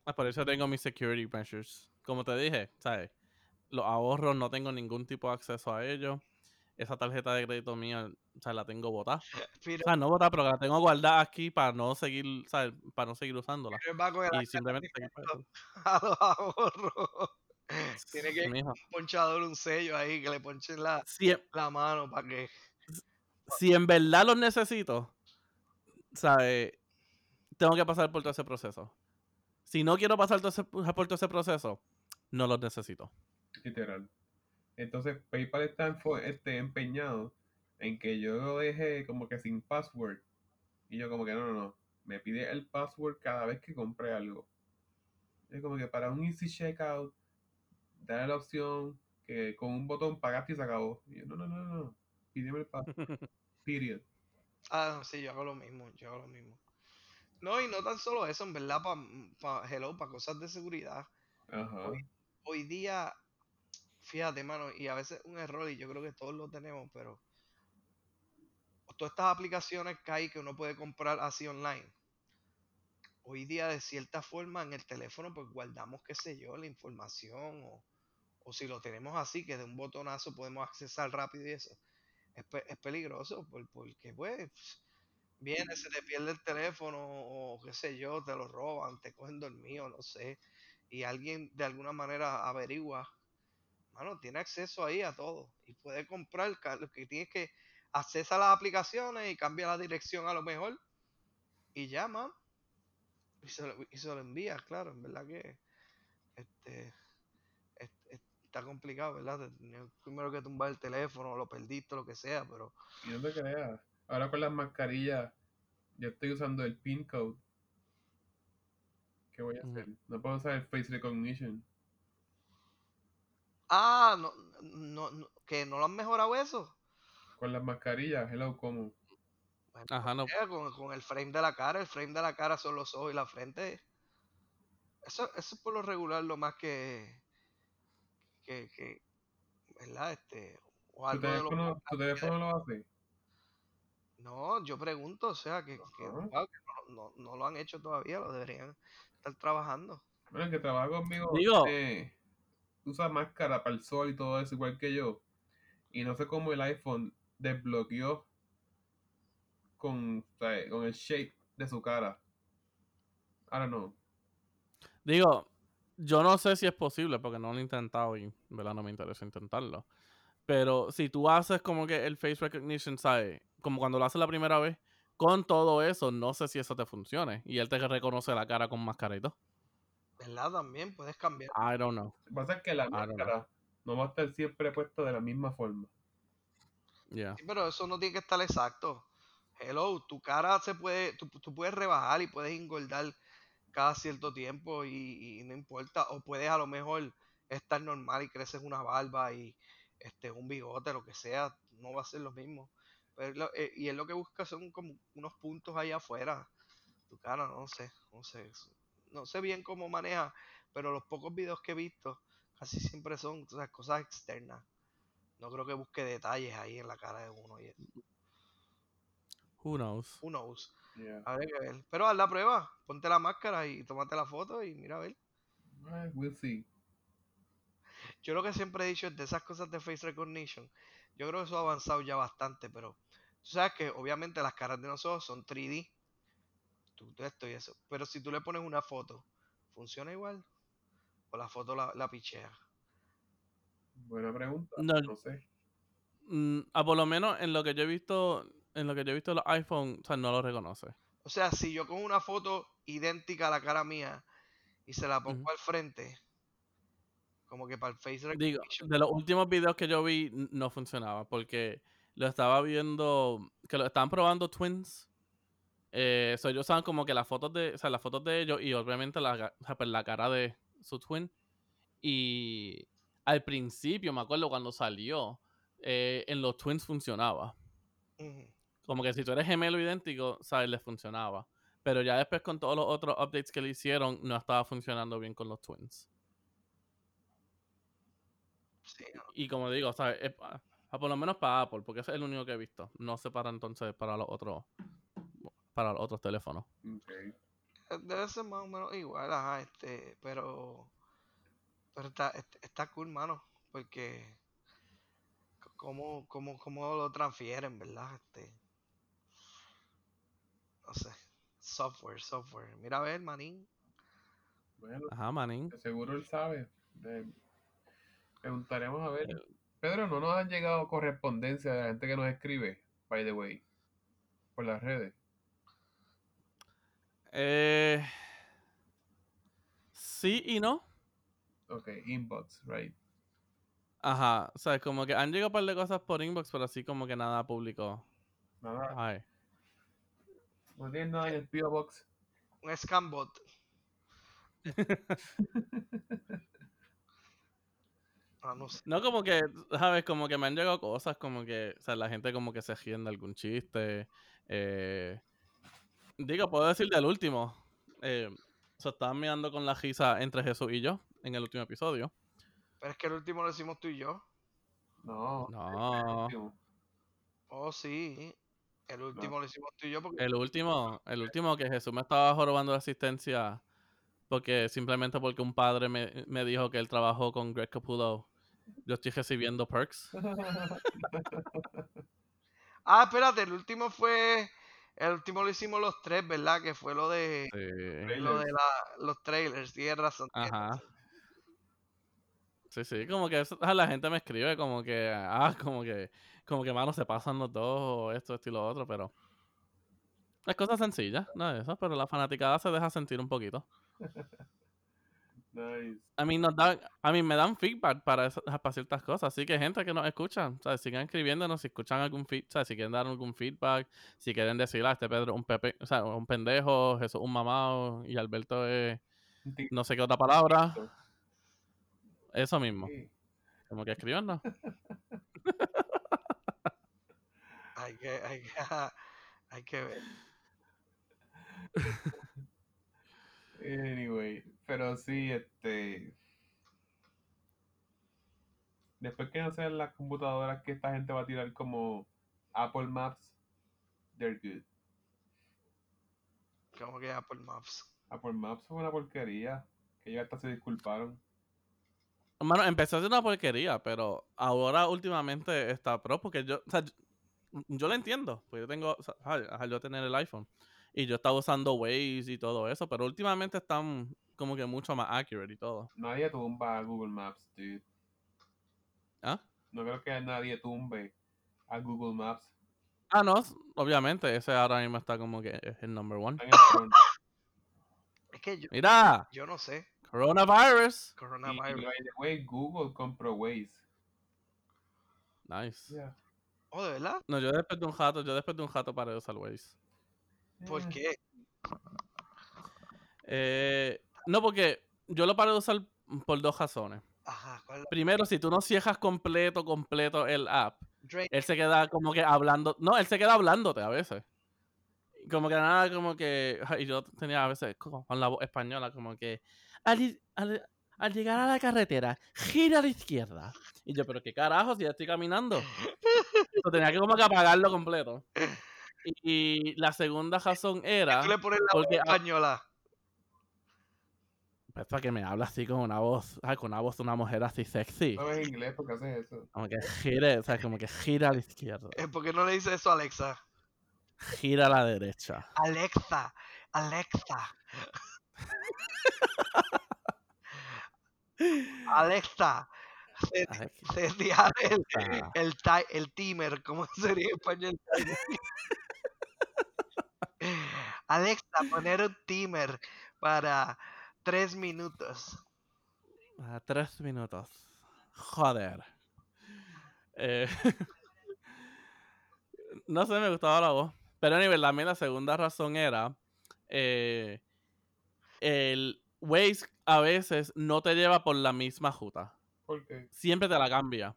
Speaker 3: ah, por eso tengo mis security measures. Como te dije, ¿sabes? Los ahorros no tengo ningún tipo de acceso a ellos. Esa tarjeta de crédito mía, o sea, la tengo botada.
Speaker 2: Pero,
Speaker 3: O sea, no botada, pero la tengo guardada aquí para no seguir, ¿sabes? Para no seguir usándola.
Speaker 2: pero
Speaker 3: Y simplemente
Speaker 2: a los ahorros. Tiene que ir un ponchador, un sello ahí, que le ponchen la,
Speaker 3: Si,
Speaker 2: la mano para que...
Speaker 3: si en verdad los necesito, ¿sabes? Tengo que pasar por todo ese proceso. Si no quiero pasar todo ese- por todo ese proceso, no los necesito.
Speaker 1: Literal. Entonces, PayPal está este, empeñado en que yo lo deje como que sin password. Y yo como que no, no, no. Me pide el password cada vez que compre algo. Es como que para un easy checkout, dale la opción que con un botón pagaste y se acabó. Y yo, no, no, no, no, no. Pídeme el password. Period.
Speaker 2: Ah, sí, yo hago lo mismo, yo hago lo mismo. No, y no tan solo eso, en verdad, para hello, para cosas de seguridad.
Speaker 1: Ajá.
Speaker 2: Hoy día, fíjate, mano, y a veces un error, y yo creo que todos lo tenemos, pero todas estas aplicaciones que hay que uno puede comprar así online. Hoy día, de cierta forma, en el teléfono, pues guardamos, qué sé yo, la información o, o si lo tenemos así, que de un botonazo podemos accesar rápido y eso. Es, es peligroso por- porque, pues, viene, se te pierde el teléfono o qué sé yo, te lo roban, te cogen dormido, no sé, y alguien de alguna manera averigua, mano, tiene acceso ahí a todo y puede comprar, lo que tienes que accesa las aplicaciones y cambia la dirección a lo mejor y llama y se lo, y se lo envía, claro, en verdad que este, es- es- está complicado, ¿verdad? Tenías primero que tumbar el teléfono, lo perdiste, lo que sea, pero
Speaker 1: Y no te creas. Ahora con las mascarillas, yo estoy usando el PIN code. ¿Qué voy a hacer? No puedo usar el face recognition.
Speaker 2: Ah, no, no, no, que no lo han mejorado eso.
Speaker 1: Con las mascarillas, hello, ¿cómo?
Speaker 2: Bueno,
Speaker 3: Ajá, no.
Speaker 2: eh, con, con el frame de la cara, el frame de la cara son los ojos y la frente. Eso, eso es por lo regular lo más que, que, que ¿verdad? Este, o
Speaker 1: ¿Tu
Speaker 2: algo de lo
Speaker 1: tu teléfono lo hace?
Speaker 2: No, yo pregunto, o sea, que, que,
Speaker 1: Ajá.
Speaker 2: wow, que no, no- no lo han hecho todavía, lo deberían estar trabajando.
Speaker 1: Bueno, el que trabaja conmigo
Speaker 3: Digo-
Speaker 1: eh, usa máscara para el sol y todo eso, igual que yo. Y no sé cómo el iPhone desbloqueó con, con el shape de su cara. I don't know.
Speaker 3: Digo, yo no sé si es posible porque no lo he intentado y, ¿verdad? No me interesa intentarlo. Pero si tú haces como que el face recognition, ¿sabes? Como cuando lo haces la primera vez, con todo eso, no sé si eso te funcione. Y él te reconoce la cara con todo.
Speaker 2: ¿Verdad? También puedes cambiar.
Speaker 3: I don't know.
Speaker 1: Lo que pasa es que la máscara no va a estar siempre puesta de la misma forma.
Speaker 3: Yeah.
Speaker 2: Sí, pero eso no tiene que estar exacto. Hello, tu cara se puede, tú, tú puedes rebajar y puedes engordar cada cierto tiempo y, y no importa. O puedes a lo mejor estar normal y creces una barba y este un bigote, lo que sea, no va a ser lo mismo. Pero es eh, y él lo que busca son como unos puntos ahí afuera. Tu cara, no sé, no sé. es- No sé bien cómo maneja, pero los pocos videos que he visto casi siempre son o sea, cosas externas. No creo que busque detalles ahí en la cara de uno. Y
Speaker 3: Who knows?
Speaker 2: who knows.
Speaker 1: Yeah.
Speaker 2: Habrá que ver. Pero haz la prueba. Ponte la máscara y tómate la foto y mira a ver.
Speaker 1: We'll see.
Speaker 2: Yo lo que siempre he dicho es de esas cosas de face recognition. Yo creo que eso ha avanzado ya bastante, pero tú sabes que obviamente las caras de nosotros son 3D. Tú, tú esto y eso. Pero si tú le pones una foto, ¿funciona igual? O la foto la, la pichea.
Speaker 1: Buena pregunta.
Speaker 3: No.
Speaker 1: No sé.
Speaker 3: Mm, ah, por lo menos en lo que yo he visto, en lo que yo he visto los iPhone, o sea, no lo reconoce.
Speaker 2: O sea, si yo cojo una foto idéntica a la cara mía y se la pongo al frente, como que para el face
Speaker 3: Digo, de los últimos videos que yo vi no funcionaba porque lo estaba viendo, que lo estaban probando Twins. Eh, so ellos usaban como que las fotos de, o sea, las fotos de ellos y obviamente la, ga- o sea, pues, la cara de su twin. Y al principio, me acuerdo cuando salió, eh, en los Twins funcionaba. Como que si tú eres gemelo idéntico, ¿sabes? Les funcionaba. Pero ya después con todos los otros updates que le hicieron, no estaba funcionando bien con los Twins.
Speaker 2: Sí, no.
Speaker 3: Y como digo, ¿sabes? Es ah, por lo menos para Apple, porque ese es el único que he visto. No sé para entonces para los otros para los otros teléfonos.
Speaker 1: Okay.
Speaker 2: Debe ser más o menos igual, ajá, este, pero, pero está, est- está cool, mano, porque cómo, cómo, cómo lo transfieren, ¿verdad? Este, no sé, software, software. Mira a ver, manín.
Speaker 1: Bueno,
Speaker 3: Ajá, manín.
Speaker 1: seguro él sabe. De- Preguntaremos a ver. Pedro, no nos han llegado correspondencia de la gente que nos escribe, by the way, por las redes.
Speaker 3: Eh, sí y no.
Speaker 1: Ok, inbox, right.
Speaker 3: Ajá. O sea, como que han llegado un par de cosas por inbox, pero así como que nada público.
Speaker 1: Nada,
Speaker 3: Ay.
Speaker 1: no tienes nada en el PO Box.
Speaker 2: Un scam bot. Ah, no sé.
Speaker 3: No, como que, ¿sabes? Como que me han llegado cosas como que, o sea, la gente como que se ríen de algún chiste. Eh, digo, puedo decir del último. Eh, se estaban mirando con la risa entre Jesús y yo en el último episodio.
Speaker 2: Pero es que el último lo hicimos tú y yo.
Speaker 1: No,
Speaker 3: No.
Speaker 2: Oh, sí. El último lo hicimos tú y yo porque
Speaker 3: El último, el último que Jesús me estaba jorobando de asistencia porque simplemente porque un padre me, me dijo que él trabajó con Greg Capullo. Yo estoy recibiendo perks.
Speaker 2: Ah, espérate, el último fue. El último lo hicimos los tres, ¿verdad? Que fue lo de.
Speaker 3: Sí.
Speaker 2: Lo de la, los trailers, tienes razón.
Speaker 3: Ajá.
Speaker 2: razón.
Speaker 3: Sí, sí, como que eso- ah, la gente me escribe como que, ah, como que, como que, mano, se pasan los dos, o esto, esto y lo otro, pero es cosa sencilla, no es eso, pero la fanaticada se deja sentir un poquito.
Speaker 1: Nice.
Speaker 3: A mí nos dan, a mí me dan feedback para, esas- para ciertas cosas, así que gente que nos escucha, o sea, sigan escribiéndonos si escuchan algún feed, o sea, si quieren dar algún feedback, si quieren decirle a este Pedro un pepe, o sea, un pendejo, Jesús un mamado y Alberto es no sé qué otra palabra, eso mismo,
Speaker 1: sí.
Speaker 3: como que escribannos.
Speaker 2: Hay que, hay que, hay que ver.
Speaker 1: Anyway, pero sí, este. Después que no sean las computadoras que esta gente va a tirar como Apple Maps, they're good.
Speaker 2: Como que Apple Maps.
Speaker 1: Apple Maps fue una porquería. Que ellos hasta se disculparon.
Speaker 3: Hermano, empezó a ser una porquería, pero ahora últimamente está pro, porque yo, o sea, yo, yo lo entiendo, pues yo tengo, o sea, yo tener el iPhone, y yo estaba usando Waze y todo eso, pero últimamente están como que mucho más accurate y todo.
Speaker 1: Nadie tumba a Google Maps, dude.
Speaker 3: ¿Ah?
Speaker 1: No creo que nadie tumbe a Google Maps.
Speaker 3: Ah, no, obviamente, ese ahora mismo está como que es el number one.
Speaker 2: Es que yo,
Speaker 3: Mira,
Speaker 2: yo no sé.
Speaker 3: coronavirus.
Speaker 1: Y, y
Speaker 2: Coronavirus.
Speaker 1: by the way, Google compró Waze.
Speaker 3: Nice.
Speaker 1: Yeah.
Speaker 2: Oh, ¿de verdad?
Speaker 3: No, yo después de un jato, yo después de un jato para usar Waze.
Speaker 2: ¿Por
Speaker 1: Yeah.
Speaker 2: qué?
Speaker 3: Eh, no, porque yo lo paré de usar por dos razones.
Speaker 2: Ajá, ¿cuál?
Speaker 3: Primero, si tú no cierras completo, completo el app,
Speaker 2: Drake.
Speaker 3: él se queda como que hablando. No, él se queda hablándote a veces. Como que nada, como que. Y yo tenía a veces co- con la voz española, como que. Al, al- al llegar a la carretera, gira a la izquierda. Y yo, pero qué carajo, si ya estoy caminando. Tenía que como que apagarlo completo. Y, la segunda razón era.
Speaker 2: Tú le pones la voz
Speaker 3: porque-
Speaker 2: española.
Speaker 3: Pues para que me habla así con una voz. Ay, con una voz de una mujer así sexy.
Speaker 1: No es inglés porque haces eso.
Speaker 3: Como que gire, o sea, como que gira a la izquierda.
Speaker 2: Eh, ¿Por qué no le dices eso a Alexa?
Speaker 3: Gira a la derecha.
Speaker 2: Alexa, Alexa. Alexa. Se, se el timer, ¿cómo sería en español? Alexa, poner un timer para tres minutos.
Speaker 3: A tres minutos. Joder. Eh, no sé, me gustaba la voz. Pero a nivel también la segunda razón era eh, el Waze a veces no te lleva por la misma ruta.
Speaker 1: Porque
Speaker 3: Siempre te la cambia.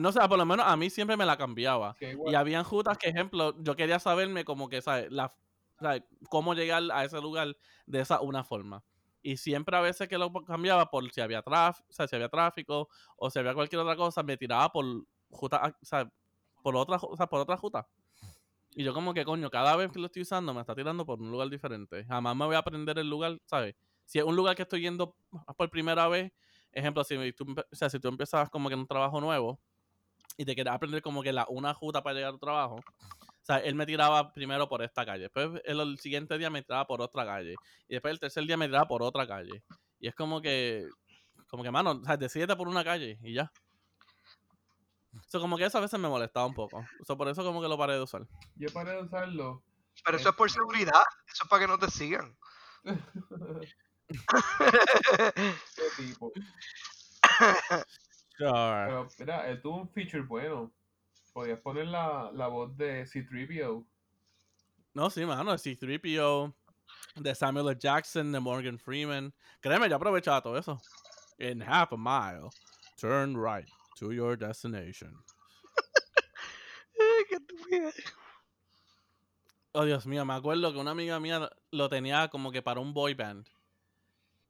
Speaker 3: No sé, por lo menos a mí siempre me la cambiaba. Y habían rutas que, ejemplo, yo quería saberme como que, ¿sabes? La, ¿sabes? Cómo llegar a ese lugar de esa una forma. Y siempre a veces que lo cambiaba por si había tráfico, o sea, si había tráfico o si había cualquier otra cosa, me tiraba por ruta, ah, o sea, por otra, ju- o sea, por otra ruta. Y yo como que, coño, cada vez que lo estoy usando me está tirando por un lugar diferente. Jamás me voy a aprender el lugar, ¿sabes? Si es un lugar que estoy yendo por primera vez, ejemplo, si tú, o sea, si tú empezabas como que en un trabajo nuevo y te querías aprender como que la una ruta para llegar al trabajo, o sea, él me tiraba primero por esta calle, después el, el siguiente día me tiraba por otra calle, y después el tercer día me tiraba por otra calle. Y es como que, como que, mano, o sea, por una calle y ya. So, como que eso a veces me molestaba un poco. So, por eso como que lo paré de usar.
Speaker 1: yo paré de usarlo.
Speaker 2: Pero eso es por seguridad, eso es para que no te sigan.
Speaker 1: ¿Qué tipo? Pero mira, él tuvo un feature bueno. Podías poner la, la voz de C-3PO.
Speaker 3: No, sí, mano, el C-3PO, de Samuel L. Jackson, de Morgan Freeman. Créeme, yo aprovechaba todo eso. In half a mile, turn right to your destination. Oh, Dios mío, me acuerdo que una amiga mía lo tenía como que para un boy band.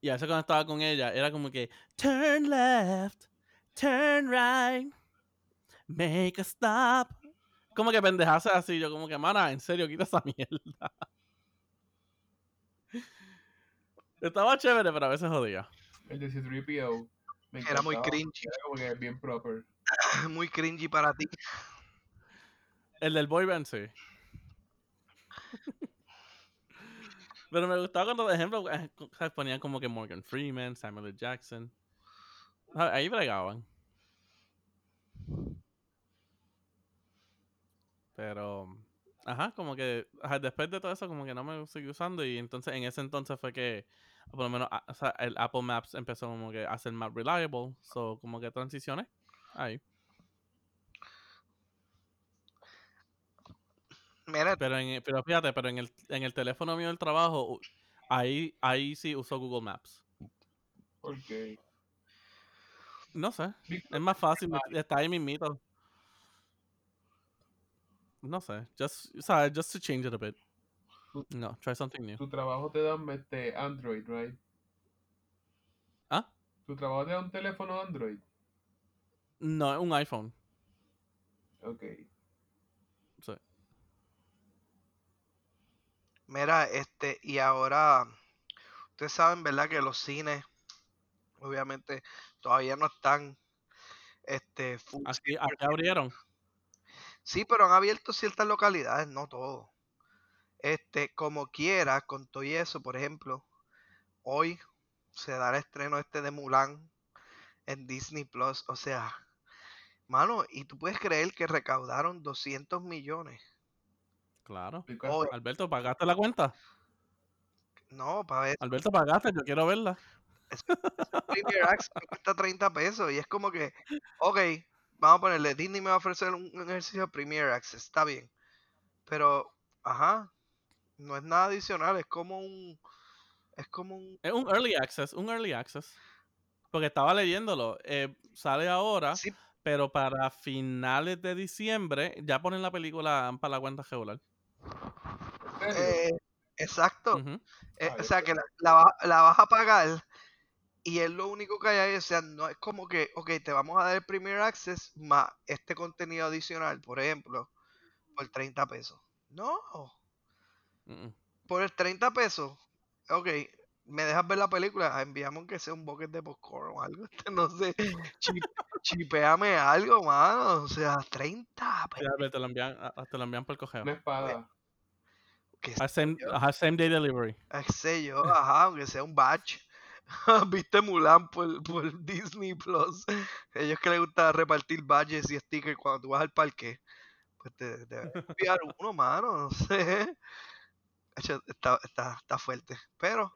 Speaker 3: Y a veces cuando estaba con ella, era como que, turn left, turn right, make a stop, como que pendejase así. Yo como que, mana, en serio, quita esa mierda. Estaba chévere, pero a veces jodía.
Speaker 1: El de C3PO. me
Speaker 2: Era muy cringy.
Speaker 1: Era como que bien proper.
Speaker 2: Muy cringy para ti.
Speaker 3: El del boy band, sí. Pero me gustaba cuando, por ejemplo, eh, ¿sabes? ponían como que Morgan Freeman, Samuel L. Jackson. Ah, Ahí bregaban. Pero, ajá, como que ajá, después de todo eso, como que no me seguí usando. Y entonces, en ese entonces fue que, por lo menos, a- o sea, el Apple Maps empezó como que a ser más reliable. So, como que transicioné. Ahí.
Speaker 2: Mira,
Speaker 3: Pero, en, pero fíjate, pero en el, en el teléfono mío del trabajo, ahí, ahí sí uso Google Maps.
Speaker 1: Porque.
Speaker 3: No sé, es más fácil, está ahí mismito. No sé, just, just to change it a bit. No, try something new.
Speaker 1: Tu trabajo te da este Android, right?
Speaker 3: ¿Ah?
Speaker 1: Tu trabajo te da un teléfono Android.
Speaker 3: No, es un iPhone.
Speaker 1: Ok.
Speaker 3: Sí.
Speaker 2: mira, este, y ahora, ustedes saben, ¿verdad? Que los cines, obviamente, todavía no están, este,
Speaker 3: Aquí, aquí abrieron.
Speaker 2: Sí, pero han abierto ciertas localidades, no todo. Este, como quiera, con todo y eso, por ejemplo, hoy se da el estreno este de Mulan en Disney Plus. O sea, mano, y tú puedes creer que recaudaron 200 millones.
Speaker 3: Claro.
Speaker 2: Hoy,
Speaker 3: Alberto, ¿pagaste la cuenta?
Speaker 2: no, para ver,
Speaker 3: Alberto, ¿pagaste? Yo quiero verla.
Speaker 2: Premier Access me cuesta 30 pesos. Y es como que, ok, vamos a ponerle, Disney me va a ofrecer un, ejercicio de Premier Access, está bien. Pero, ajá, no es nada adicional, es como un, es como un
Speaker 3: Es un early access, un early access. Porque estaba leyéndolo. eh, sale ahora,
Speaker 2: Sí,
Speaker 3: pero para finales de diciembre ya ponen la película para la cuenta regular.
Speaker 2: Eh, exacto. Eh,
Speaker 1: Ah,
Speaker 2: o sea, que la, la va- la vas a pagar y es lo único que hay ahí. O sea, no es como que, ok, te vamos a dar el Premier Access más este contenido adicional, por ejemplo, por 30 pesos. No,
Speaker 3: Mm, mm.
Speaker 2: por el 30 pesos, ok, me dejas ver la película, ah, enviamos que sea un bucket de popcorn o algo, no sé, chi- chipeame algo, mano, o sea, 30
Speaker 3: Sí, Alberto, te lo envían, a- a- te lo envían por correo.
Speaker 1: Una espada.
Speaker 2: que
Speaker 3: Al same, same day delivery.
Speaker 2: sé yo, ajá, aunque sea un batch. Viste Mulan por, por Disney Plus. Ellos que les gusta repartir badges y stickers cuando tú vas al parque. Pues te, te enviar uno, mano, no sé. Está, está, está fuerte. Pero,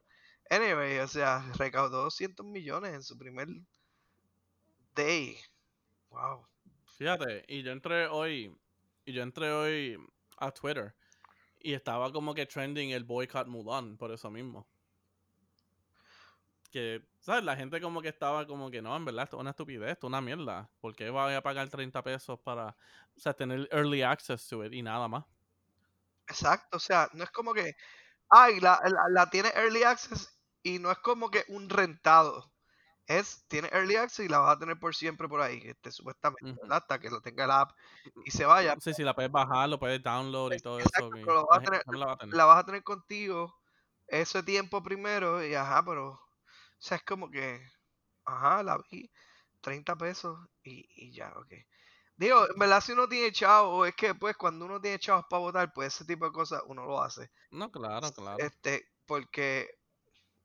Speaker 2: anyway, o sea, recaudó 200 millones en su primer day. Wow.
Speaker 3: Fíjate, y yo entré hoy, y yo entré hoy a Twitter y estaba como que trending el boycott Mulan por eso mismo. Que, ¿sabes? La gente como que estaba como que no, en verdad, esto es una estupidez, esto es una mierda. ¿Por qué voy a pagar 30 pesos para, o sea, tener early access to it y nada más?
Speaker 2: Exacto, o sea, no es como que, ay, la, la, la tiene Early Access y no es como que un rentado. Es, tiene Early Access y la vas a tener por siempre por ahí, este, supuestamente. Hasta que lo tenga la app y se vaya.
Speaker 3: Sí, sí, la puedes bajar, lo puedes download y todo
Speaker 2: Exacto,
Speaker 3: eso. que
Speaker 2: pero lo vas a
Speaker 3: la gente
Speaker 2: tener-
Speaker 3: también la va a tener.
Speaker 2: La vas a tener contigo ese tiempo primero y ajá, pero, sea, es como que, ajá, la vi, 30 pesos y, y ya, ok. Digo, en verdad si uno tiene chavos, es que pues cuando uno tiene chavos para votar, pues ese tipo de cosas uno lo hace.
Speaker 3: No, claro, claro.
Speaker 2: Este, porque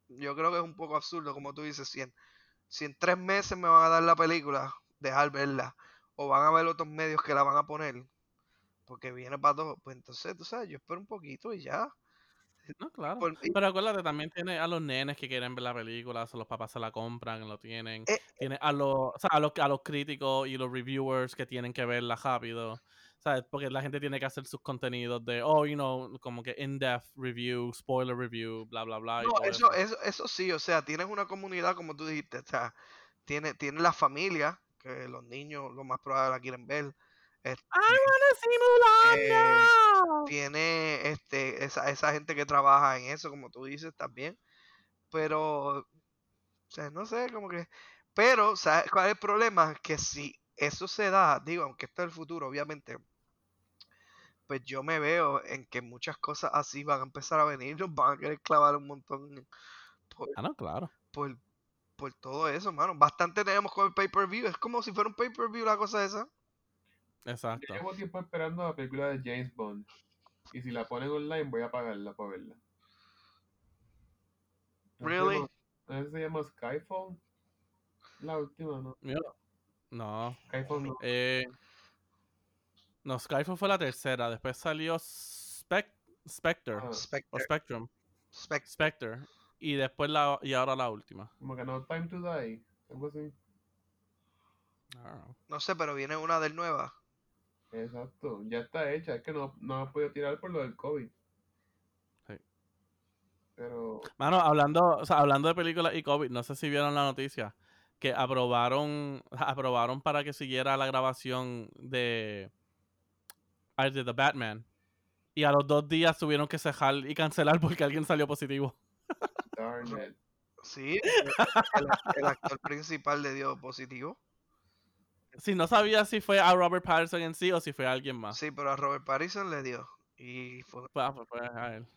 Speaker 2: yo creo que es un poco absurdo, como tú dices, si en, si en tres meses me van a dar la película, dejar verla, o van a ver otros medios que la van a poner, porque viene para todo, pues entonces, tú sabes, yo espero un poquito y ya.
Speaker 3: No, claro.
Speaker 2: Por-
Speaker 3: Pero acuérdate, también tiene a los nenes que quieren ver la película, o los papás se la compran, lo tienen.
Speaker 2: Eh,
Speaker 3: tiene a los, o sea, a los, a los críticos y los reviewers que tienen que verla rápido. ¿Sabes? Porque la gente tiene que hacer sus contenidos de, oh, you know, como que in-depth review, spoiler review, bla, bla, bla.
Speaker 2: no, eso, eso, eso sí, o sea, tienes una comunidad, como tú dijiste, o sea, tiene, tiene la familia, que los niños lo más probable la quieren ver. Este,
Speaker 3: I wanna see Mulan
Speaker 2: Eh,
Speaker 3: now.
Speaker 2: tiene este esa, esa gente que trabaja en eso, como tú dices también. Pero, o sea, no sé, como que. Pero, ¿sabes cuál es el problema? Que si eso se da, digo, aunque esto es el futuro, obviamente, pues yo me veo en que muchas cosas así van a empezar a venir, nos van a querer clavar un montón por,
Speaker 3: Ah, no, claro.
Speaker 2: por, por todo eso, mano. Bastante tenemos con el pay-per-view, es como si fuera un pay-per-view la cosa esa.
Speaker 3: Exacto.
Speaker 1: Yo llevo tiempo esperando la película de James Bond. Y si la ponen online, voy a pagarla para verla. ¿No
Speaker 2: Really?
Speaker 1: ¿No se llama Skyfall? La última, ¿no?
Speaker 3: No.
Speaker 1: Skyfall no.
Speaker 3: Eh, no, Skyfall fue la tercera. Después salió Spec- Spectre.
Speaker 1: Ah,
Speaker 3: O
Speaker 2: Spectre,
Speaker 3: Spectrum.
Speaker 2: Spec-
Speaker 3: Spectre. Y después la y ahora la última.
Speaker 1: como que no Time to Die. Algo así.
Speaker 3: Know.
Speaker 2: no sé, pero viene una del nueva.
Speaker 1: Exacto. Ya está hecha. Es que no, no he podido tirar por lo del COVID.
Speaker 3: Sí.
Speaker 1: Pero.
Speaker 3: Mano, hablando, o sea, hablando de películas y COVID, no sé si vieron la noticia que aprobaron aprobaron para que siguiera la grabación de de The Batman. Y a los dos días tuvieron que cejar y cancelar porque alguien salió positivo.
Speaker 1: Darn it.
Speaker 2: Sí, el, el actor principal le dio positivo.
Speaker 3: Si no sabía si fue a Robert Pattinson en sí o si fue a alguien más.
Speaker 2: Sí, pero a Robert Pattinson le dio. Y fue...
Speaker 3: Fue, ah, fue- fue a él.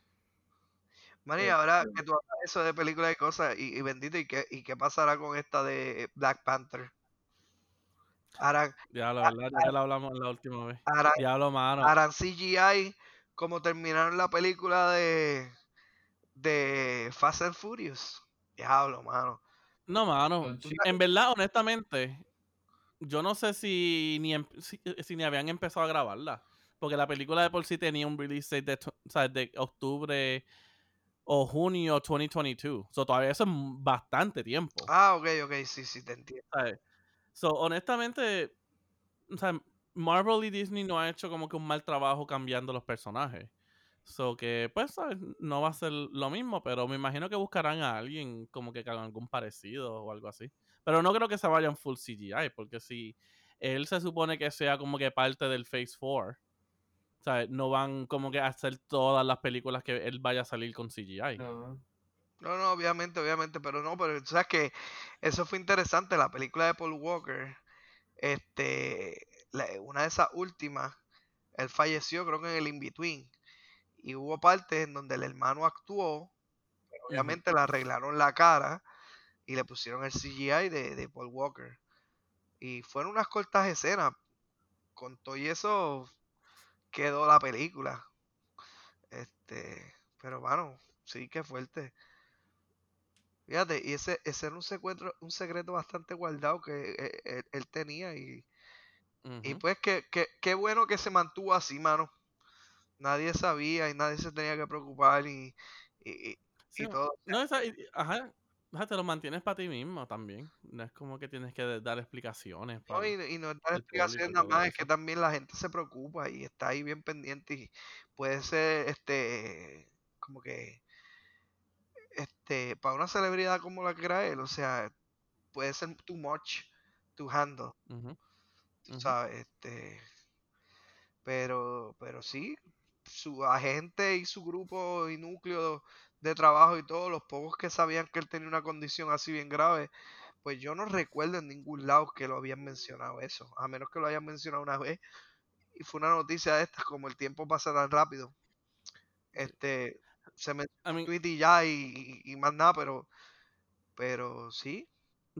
Speaker 2: Manny,
Speaker 1: Este-
Speaker 2: ahora que tú hablas eso de películas y cosas, y, y bendito, ¿y qué, ¿y qué pasará con esta de Black Panther? ¿Harán,
Speaker 3: Ya, la verdad, ya la hablamos la última vez.
Speaker 2: harán,
Speaker 3: Diablo, mano.
Speaker 2: harán CGI como terminaron la película de, de Fast and Furious? Diablo, mano.
Speaker 3: No, mano. En verdad, honestamente, yo no sé si ni, em- si, si ni habían empezado a grabarla. Porque la película de por sí tenía un release date de, o sea, de octubre o junio 2022. So, todavía eso es bastante tiempo.
Speaker 2: Ah, ok, ok, sí, sí, te entiendo.
Speaker 3: ¿sabes? So, honestamente, o sea, Marvel y Disney no ha hecho como que un mal trabajo cambiando los personajes. So que, pues, ¿sabes? no va a ser lo mismo, pero me imagino que buscarán a alguien como que haga algún parecido o algo así. Pero no creo que se vayan full CGI, porque si él se supone que sea como que parte del Phase 4, ¿sabes? No van como que a hacer todas las películas que él vaya a salir con CGI.
Speaker 1: No.
Speaker 2: No, no, obviamente, obviamente, pero no, pero sabes que eso fue interesante, la película de Paul Walker, este, la- una de esas últimas, él falleció creo que en el In-Between, y hubo partes en donde el hermano actuó, pero obviamente le arreglaron la cara y le pusieron el CGI de, de Paul Walker, y fueron unas cortas escenas, con todo y eso quedó la película, este, pero bueno, sí que fuerte. Fíjate, y ese, ese era un secreto, un secreto bastante guardado que eh, él, él tenía y, y pues que, que- qué bueno que se mantuvo así, mano. Nadie sabía y nadie se tenía que preocupar y, y, y-
Speaker 3: Sí,
Speaker 2: y todo.
Speaker 3: No, esa, y- te lo mantienes para ti mismo también. No es como que tienes que dar explicaciones.
Speaker 2: No,
Speaker 3: para-
Speaker 2: y, y no es dar explicaciones nada más, es que también la gente se preocupa y está ahí bien pendiente y puede ser este como que este para una celebridad como la que era él, o sea, puede ser too much to handle.
Speaker 3: Ujú.
Speaker 2: sabes, este, pero, pero sí, su agente y su grupo y núcleo de trabajo y todos los pocos que sabían que él tenía una condición así bien grave, pues yo no recuerdo en ningún lado que lo habían mencionado eso, a menos que lo hayan mencionado una vez y fue una noticia de estas, como el tiempo pasa tan rápido, este, se me
Speaker 3: I mean,
Speaker 2: tweet y ya y, y- y más nada, pero, pero sí,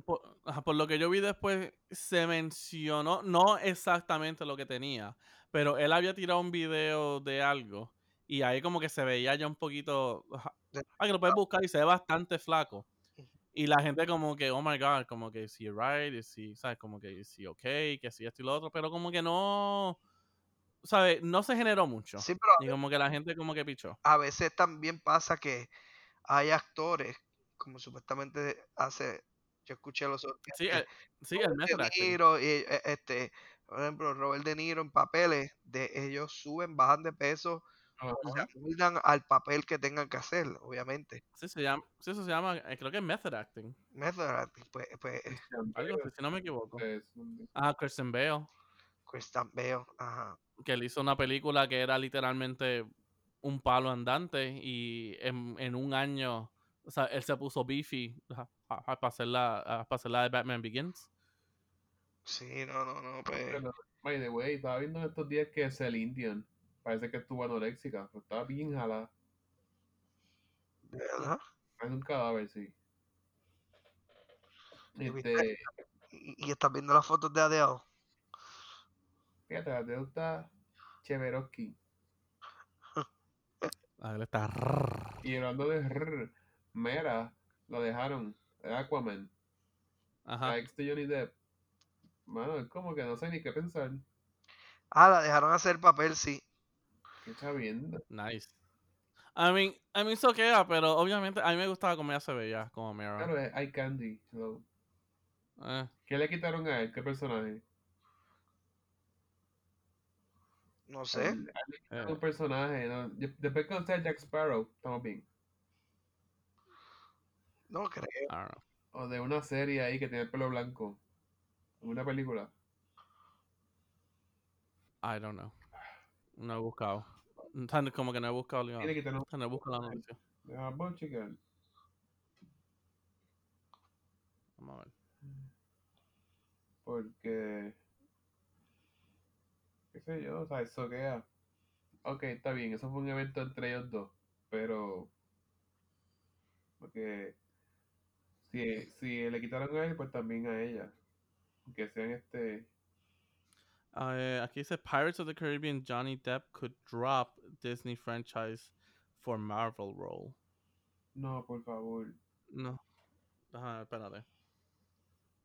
Speaker 3: por, por lo que yo vi después, se mencionó, no exactamente lo que tenía, pero él había tirado un video de algo y ahí como que se veía ya un poquito... Ah, que lo puedes buscar y se ve bastante flaco. Y la gente como que, oh my god, como que si right, is he, ¿sabes? Como que si okay, que si esto y lo otro, pero como que no, ¿sabes? No se generó mucho.
Speaker 2: sí, pero
Speaker 3: Y como que la gente como que pichó.
Speaker 2: a veces también pasa que hay actores, como supuestamente hace, yo escuché los otros
Speaker 3: Sí, el, sí, el
Speaker 2: De. Niro y eh, este, por ejemplo, Robert De Niro en papeles de ellos suben, bajan de peso, O sea,
Speaker 3: Ujú.
Speaker 2: moldan al papel que tengan que hacer, obviamente.
Speaker 3: Sí, se llama, sí, eso se llama, eh, creo que es method acting.
Speaker 2: Method acting, pues, pues
Speaker 1: Christian
Speaker 3: Algo así, si no me equivoco. Ah, Kristen Bale,
Speaker 2: Christian Bale, ajá.
Speaker 3: que él hizo una película que era literalmente un palo andante y en, en un año, o sea, él se puso beefy para hacer la, para hacer la de Batman Begins.
Speaker 2: Sí, no, no, no, pues.
Speaker 1: Pero, by the way, estaba viendo en estos días que es el Indian Parece que estuvo anoréxica, pero estaba bien jalada.
Speaker 2: ¿De verdad?
Speaker 1: Es un cadáver, sí. Este,
Speaker 2: Y, y estás viendo las fotos de Adele.
Speaker 1: fíjate, deuda está Cheveroski.
Speaker 3: Él está.
Speaker 1: Y hablando de rrr, Mera, lo dejaron. de Aquaman.
Speaker 3: Ajá.
Speaker 1: La ex de Johnny Depp. Mano, es como que no sé ni qué pensar.
Speaker 2: Ah, la dejaron hacer papel, sí.
Speaker 1: Qué chavienda.
Speaker 3: Nice. I mean, I mean, so queda, pero obviamente a mí me gustaba cómo ella se veía como Mera.
Speaker 1: Claro, es Eye Candy. hello.
Speaker 3: Eh,
Speaker 1: ¿Qué le quitaron a él? ¿Qué personaje?
Speaker 2: No
Speaker 1: A
Speaker 2: sé.
Speaker 1: él- a él
Speaker 3: eh,
Speaker 1: un personaje. ¿no? De- Después que sea Jack Sparrow, estamos bien.
Speaker 2: No creo.
Speaker 1: O de una serie ahí que tiene el pelo blanco. En una película.
Speaker 3: I don't know. No he buscado. Como que no he buscado,
Speaker 1: Y le quitaron.
Speaker 3: no he buscado la noticia.
Speaker 1: Ah, voy a chequear.
Speaker 3: Vamos a ver.
Speaker 1: Porque. ¿Qué sé yo? O sea, eso queda. Ok, está bien, eso fue un evento entre ellos dos. Pero. Porque. Si, si le quitaron a él, pues también a ella. Que sean este.
Speaker 3: Eh, aquí dice Pirates of the Caribbean Johnny Depp could drop Disney franchise for Marvel role.
Speaker 1: No, por favor.
Speaker 3: No. Ajá, espérate.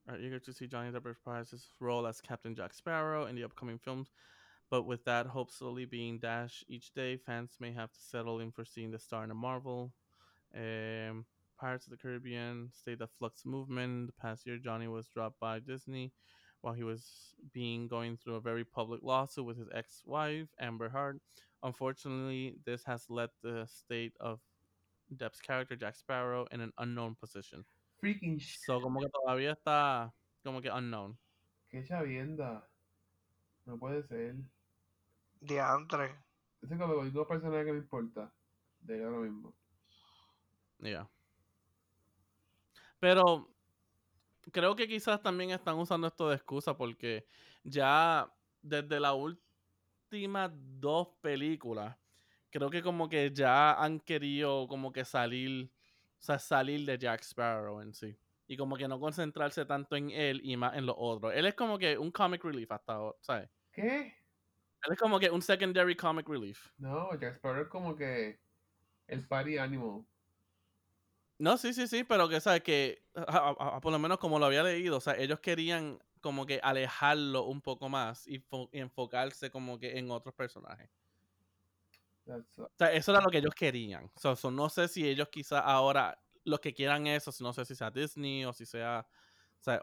Speaker 3: Are eager to see Johnny Depp reprise his role as Captain Jack Sparrow in the upcoming films, but with that hope slowly being dashed each day, fans may have to settle in for seeing the star in a Marvel. Um, Pirates of the Caribbean state the Flux movement. The past year, Johnny was dropped by Disney while he was being going through a very public lawsuit with his ex-wife Amber Heard. Unfortunately, this has led the state of Depp's character Jack Sparrow in an unknown position.
Speaker 1: Freaking sh.
Speaker 3: So como que todavía está como que unknown.
Speaker 1: Qué chavienda. No puede ser.
Speaker 2: Diantre.
Speaker 1: Ese es como el único personaje que me importa. De ahora mismo.
Speaker 3: Yeah. Pero creo que quizás también están usando esto de excusa porque ya desde las últimas dos películas creo que como que ya han querido como que salir, o sea, salir de Jack Sparrow en sí. Y como que no concentrarse tanto en él y más en los otros. Él es como que un comic relief hasta ahora, ¿sabes?
Speaker 1: ¿Qué?
Speaker 3: Él es como que un secondary comic relief.
Speaker 1: No, Jack Sparrow es como que. El party animal.
Speaker 3: No, sí, sí, sí, pero que sabes que a- a- a- por lo menos como lo había leído, o sea, ellos querían como que alejarlo un poco más y, fo- y enfocarse como que en otros personajes. O sea, eso era lo que ellos querían. So, so, no sé si ellos quizás ahora los que quieran eso, no sé si sea Disney o si sea, o sea,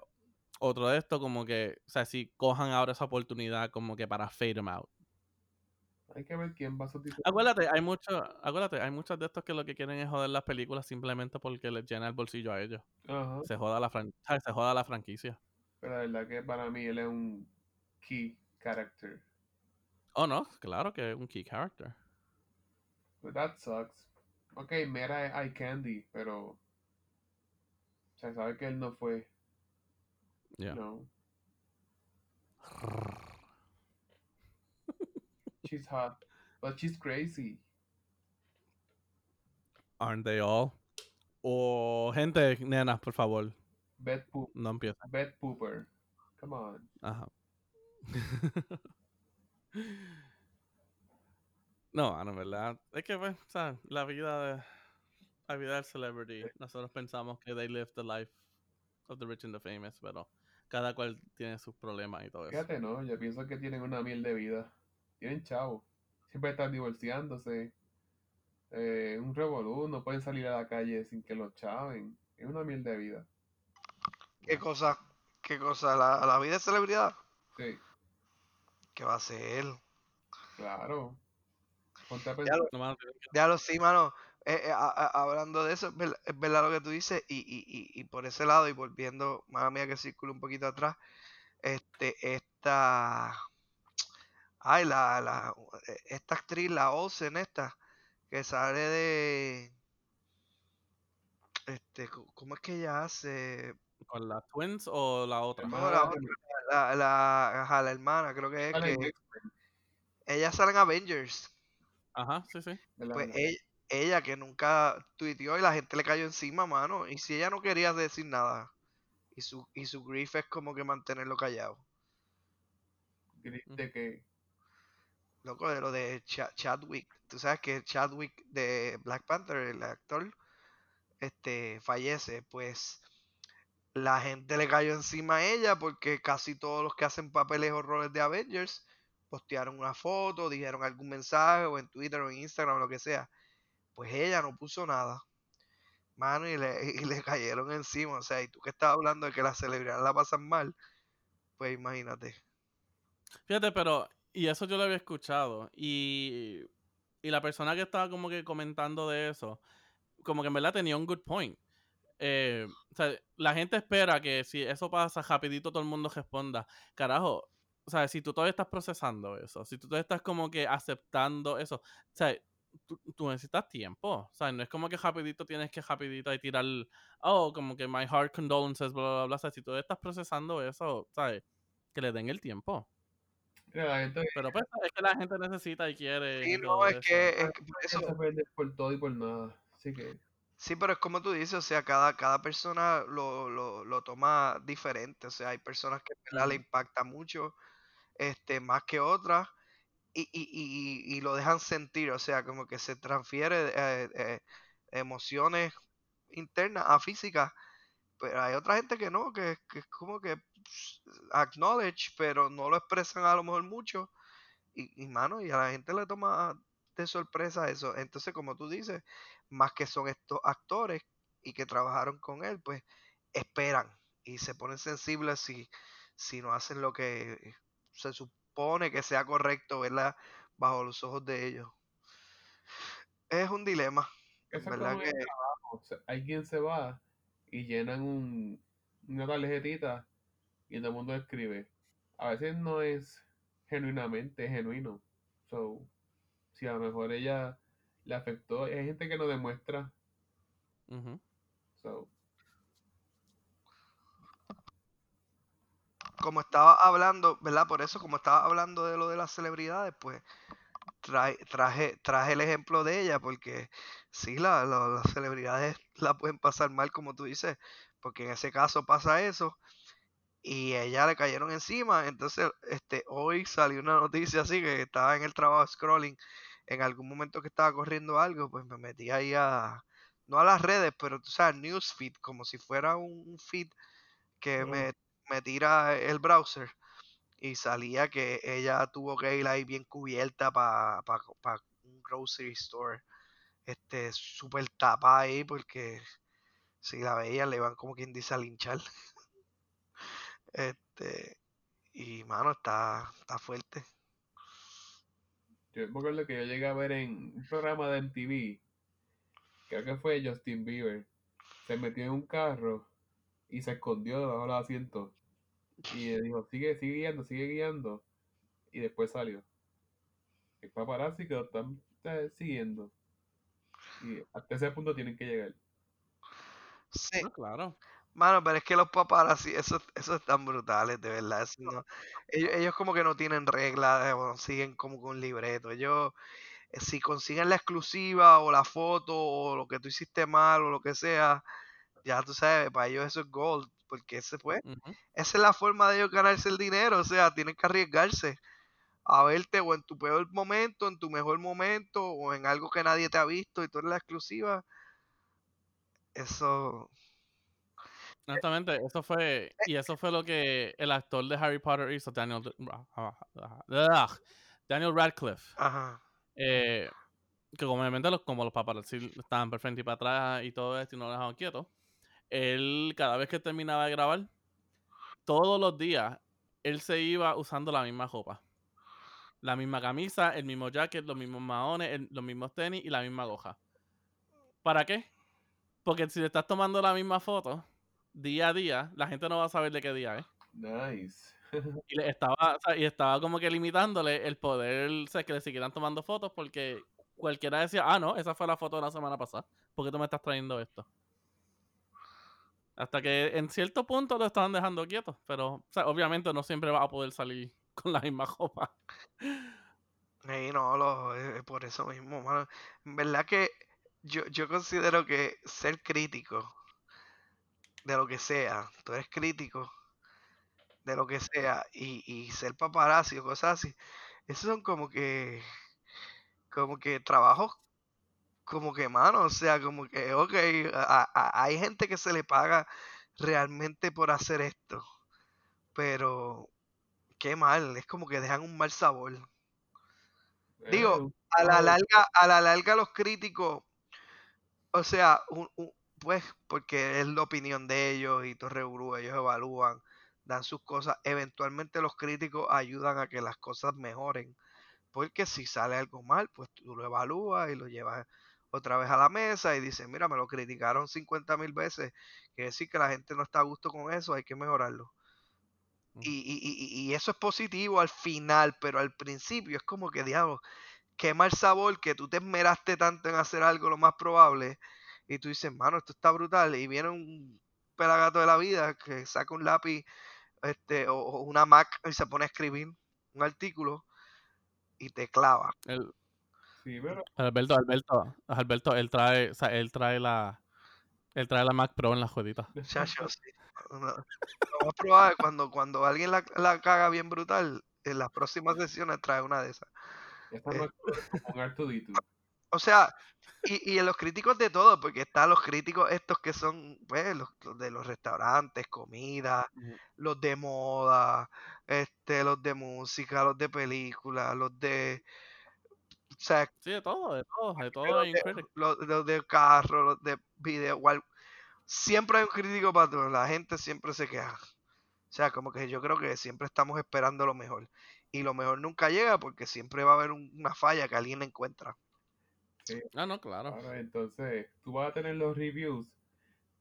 Speaker 3: otro de esto, como que, o sea, si cojan ahora esa oportunidad como que para fade them out.
Speaker 1: Hay que ver quién va a sustituir.
Speaker 3: Acuérdate, hay mucho, acuérdate, hay muchos de estos que lo que quieren es joder las películas simplemente porque les llena el bolsillo a ellos.
Speaker 1: Ajá.
Speaker 3: Se joda la, fran- se joda la franquicia.
Speaker 1: Pero la verdad que para mí él es un key character.
Speaker 3: Oh, no, claro que es un key character.
Speaker 1: But that sucks. Ok, Mera es eye candy, pero. Se sabe que él no fue.
Speaker 3: Yeah.
Speaker 1: No. She's hot. But she's crazy.
Speaker 3: Aren't they all? O gente, nena, por favor,
Speaker 1: Bed poop.
Speaker 3: no empieza.
Speaker 1: Bed pooper. Come on.
Speaker 3: Ajá. no, no, verdad. Es que, pues, ¿sabes? La vida de. La vida del celebrity. Nosotros pensamos que they live the life of the rich and the famous, pero cada cual tiene sus problemas y todo eso.
Speaker 1: Fíjate, no. Yo pienso que tienen una miel de vida. Tienen chavo. Siempre están divorciándose. Eh, un revolú. No pueden salir a la calle sin que los chaven. Es una miel de vida.
Speaker 2: ¿Qué cosa? ¿Qué cosa? ¿La, la vida de celebridad?
Speaker 1: Sí,
Speaker 2: ¿Qué va a ser?
Speaker 1: claro. Ponte a
Speaker 2: Ya lo- Ya lo sí, mano. Eh, eh, a- a- hablando de eso, es ver- es verdad, lo que tú dices, y, y, y, y por ese lado, y volviendo, mala mía que circulo un poquito atrás, este, esta, ay, la, la, eh, esta actriz, la Olsen, esta, que sale de, este, ¿cómo es que ella hace?
Speaker 3: ¿Con las twins o la otra?
Speaker 1: Hermana
Speaker 2: No, la otra, la, la, ajá, la hermana, creo que es que
Speaker 1: X-Men.
Speaker 2: ella sale en Avengers.
Speaker 3: Ajá, sí, sí.
Speaker 2: Pues ella, ella que nunca tuiteó y la gente le cayó encima, mano. Y si ella no quería decir nada, y su, y su grief es como que mantenerlo callado.
Speaker 1: ¿Grief de qué?
Speaker 2: Loco, de lo de Cha- Chadwick. Tú sabes que Chadwick de Black Panther, el actor, este, fallece. Pues la gente le cayó encima a ella porque casi todos los que hacen papeles o roles de Avengers postearon una foto, dijeron algún mensaje o en Twitter o en Instagram lo que sea. Pues ella no puso nada. Mano, y le, y le cayeron encima. O sea, y tú que estabas hablando de que las celebridades la pasan mal, pues imagínate.
Speaker 3: Fíjate, pero, y eso yo lo había escuchado, y, y la persona que estaba como que comentando de eso, como que en verdad tenía un good point. Eh, o sea, la gente espera que si eso pasa rapidito todo el mundo responda. Carajo, o sea, si tú todavía estás procesando eso, si tú todavía estás como que aceptando eso, o sea, tú, tú necesitas tiempo. O sea, no es como que rapidito tienes que rapidito ahí tirar, oh, como que my heart condolences, bla, bla, bla. O sea, si tú estás procesando eso, ¿sabes? Que le den el tiempo. Pero pues es que la gente necesita y quiere.
Speaker 2: Sí,
Speaker 3: y
Speaker 2: no,
Speaker 3: todo
Speaker 2: es
Speaker 3: eso.
Speaker 2: que, es que por
Speaker 1: se
Speaker 2: eso,
Speaker 1: vende por todo y por nada. Así que,
Speaker 2: sí, pero es como tú dices, o sea, cada, cada persona lo, lo, lo toma diferente, o sea, hay personas que en verdad le impacta mucho, este, más que otras, y, y, y, y lo dejan sentir, o sea, como que se transfiere eh, eh, emociones internas a físicas, pero hay otra gente que no, que, que es como que acknowledge, pero no lo expresan a lo mejor mucho, y, y mano, y a la gente le toma de sorpresa eso. Entonces, como tú dices, más que son estos actores y que trabajaron con él, pues esperan y se ponen sensibles si, si no hacen lo que se supone que sea correcto, ¿verdad? Bajo los ojos de ellos. Es un dilema,
Speaker 1: eso es
Speaker 2: ¿verdad? Que,
Speaker 1: sea, alguien se va y llenan un, una tarjetita y todo el mundo escribe. A veces no es genuinamente genuino. So, si a lo mejor ella le afectó, hay gente que no demuestra. So,
Speaker 2: como estaba hablando, ¿verdad? Por eso, como estaba hablando de lo de las celebridades, pues trae- traje, traje el ejemplo de ella, porque sí, la, la- las celebridades la pueden pasar mal, como tú dices, porque en ese caso pasa eso, y ella le cayeron encima, entonces este, hoy salió una noticia así, que estaba en el trabajo scrolling, en algún momento que estaba corriendo algo, pues me metí ahí a, no a las redes, pero tú sabes, newsfeed, como si fuera un, feed que me, me tira el browser. Y salía que ella tuvo que ir ahí bien cubierta para un grocery store, este, súper tapada ahí porque si la veían le iban como quien dice a linchar. Este, y mano, está, está fuerte.
Speaker 1: yo me acuerdo que yo llegué a ver en un programa de MTV, creo que fue Justin Bieber, se metió en un carro y se escondió debajo del asiento. Y le dijo, sigue, sigue guiando, sigue guiando. Y después salió. El paparazzi que lo están eh, siguiendo. Y hasta ese punto tienen que llegar.
Speaker 2: Sí,
Speaker 3: claro.
Speaker 2: Mano, pero es que los paparazzi, esos, esos están brutales, de verdad. eso no- ellos, ellos como que no tienen reglas, eh, o siguen como con un libreto. Ellos, eh, si consiguen la exclusiva o la foto o lo que tú hiciste mal o lo que sea, ya tú sabes, para ellos eso es gold, porque ese fue,
Speaker 3: Ujú.
Speaker 2: esa es la forma de ellos ganarse el dinero, o sea, tienen que arriesgarse a verte o en tu peor momento, en tu mejor momento, o en algo que nadie te ha visto y tú eres la exclusiva. Eso,
Speaker 3: Honestamente, eso fue. Y eso fue lo que el actor de Harry Potter hizo, Daniel. Ugh, Daniel Radcliffe.
Speaker 2: ajá.
Speaker 3: eh, que obviamente los, como los paparazzi estaban por frente y para atrás y todo esto y no lo dejaban quieto. Él, cada vez que terminaba de grabar, todos los días, él se iba usando la misma ropa. La misma camisa, el mismo jacket, los mismos maones, el- los mismos tenis y la misma goja. ¿Para qué? Porque si le estás tomando la misma foto día a día, la gente no va a saber de qué día es.
Speaker 1: Nice.
Speaker 3: Y le estaba, o sea, y estaba como que limitándole el poder, o sea, que le siguieran tomando fotos porque cualquiera decía, ah, no, esa fue la foto de la semana pasada. ¿Por qué tú me estás trayendo esto? Hasta que en cierto punto lo estaban dejando quieto, pero o sea, obviamente no siempre va a poder salir con la misma ropa.
Speaker 2: Sí, no, lo, eh, por eso mismo, mano. En verdad que yo, yo considero que ser crítico de lo que sea, tú eres crítico de lo que sea, y, y ser paparazzi o cosas así, esos son como que, como que trabajos, como que, mano, o sea, como que, ok, a- a- hay gente que se le paga realmente por hacer esto, pero qué mal, es como que dejan un mal sabor. Digo,
Speaker 1: Eh, un
Speaker 2: A la larga, a la larga los críticos, o sea, un- un- pues porque es la opinión de ellos y revolú, ellos evalúan, dan sus cosas, eventualmente los críticos ayudan a que las cosas mejoren, porque si sale algo mal, pues tú lo evalúas y lo llevas otra vez a la mesa y dices, mira, me lo criticaron 50 mil veces, quiere decir que la gente no está a gusto con eso, hay que mejorarlo. Y- y- y eso es positivo al final, pero al principio es como que, diablo, qué mal sabor que tú te esmeraste tanto en hacer algo lo más probable y tú dices, mano, esto está brutal y viene un pelagato de la vida que saca un lápiz este, o, o una Mac y se pone a escribir un artículo y te clava.
Speaker 3: El-
Speaker 1: Sí, pero
Speaker 3: Alberto, Alberto, Alberto, él trae, o sea, él trae la, él trae la Mac Pro en la jueguita.
Speaker 2: Chacho, sí. No, Lo más probable es cuando, cuando alguien la, la caga bien brutal, en las próximas sesiones trae una de esas.
Speaker 1: esta no es como un R2D2.
Speaker 2: O sea, y, y en los críticos de todo, porque están los críticos estos que son, pues, los, los de los restaurantes, comida, los de moda, este, los de música, los de películas, los de, o sea,
Speaker 3: Sí, de todo, de todo, de todo
Speaker 2: los de,
Speaker 3: critic.
Speaker 2: los, los de carro, los de video, igual, siempre hay un crítico para todo, la gente siempre se queja. O sea, como que yo creo que siempre estamos esperando lo mejor. Y lo mejor nunca llega porque siempre va a haber un- una falla que alguien encuentra.
Speaker 3: Ah, no, claro.
Speaker 1: Ahora, entonces, tú vas a tener los reviews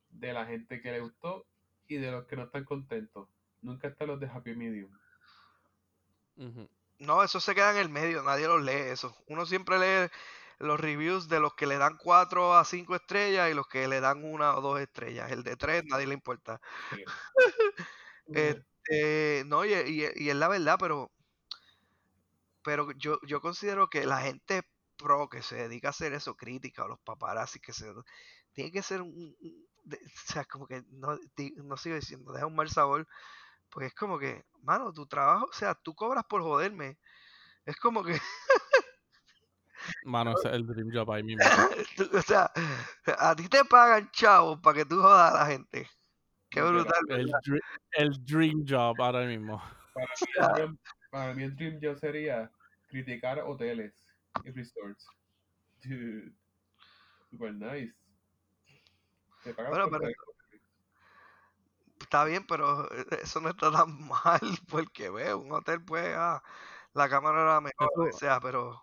Speaker 1: de la gente que le gustó y de los que no están contentos. Nunca están los de Happy Medium.
Speaker 2: No, eso se queda en el medio, nadie los lee eso. Uno siempre lee los reviews de los que le dan 4 a 5 estrellas y los que le dan una o dos estrellas. El de 3 nadie le importa.
Speaker 1: Sí.
Speaker 2: Este, no, y, y- y es la verdad, pero, pero yo, yo considero que la gente pro que se dedica a hacer eso, crítica, o los paparazzi que se... Tiene que ser un... de- o sea, como que no, di- no sigo diciendo, deja un mal sabor, porque es como que, mano, tu trabajo, o sea, tú cobras por joderme. Es como que...
Speaker 3: Mano, ese es el dream job ahí mismo.
Speaker 2: Tú- o sea, a ti te pagan chavos para que tú jodas a la gente. Qué brutal,
Speaker 3: El,
Speaker 2: ¿verdad?
Speaker 3: dre- el dream job ahora mismo.
Speaker 1: Para mí, el dream, para mí el dream job sería criticar hoteles y resorts. Dude, super nice. Te pagan
Speaker 2: Bueno,
Speaker 1: por
Speaker 2: pero- Está bien, pero eso no está tan mal, porque ve, un hotel, pues, ah, la cámara era mejor,
Speaker 3: Eso-
Speaker 2: sea, pero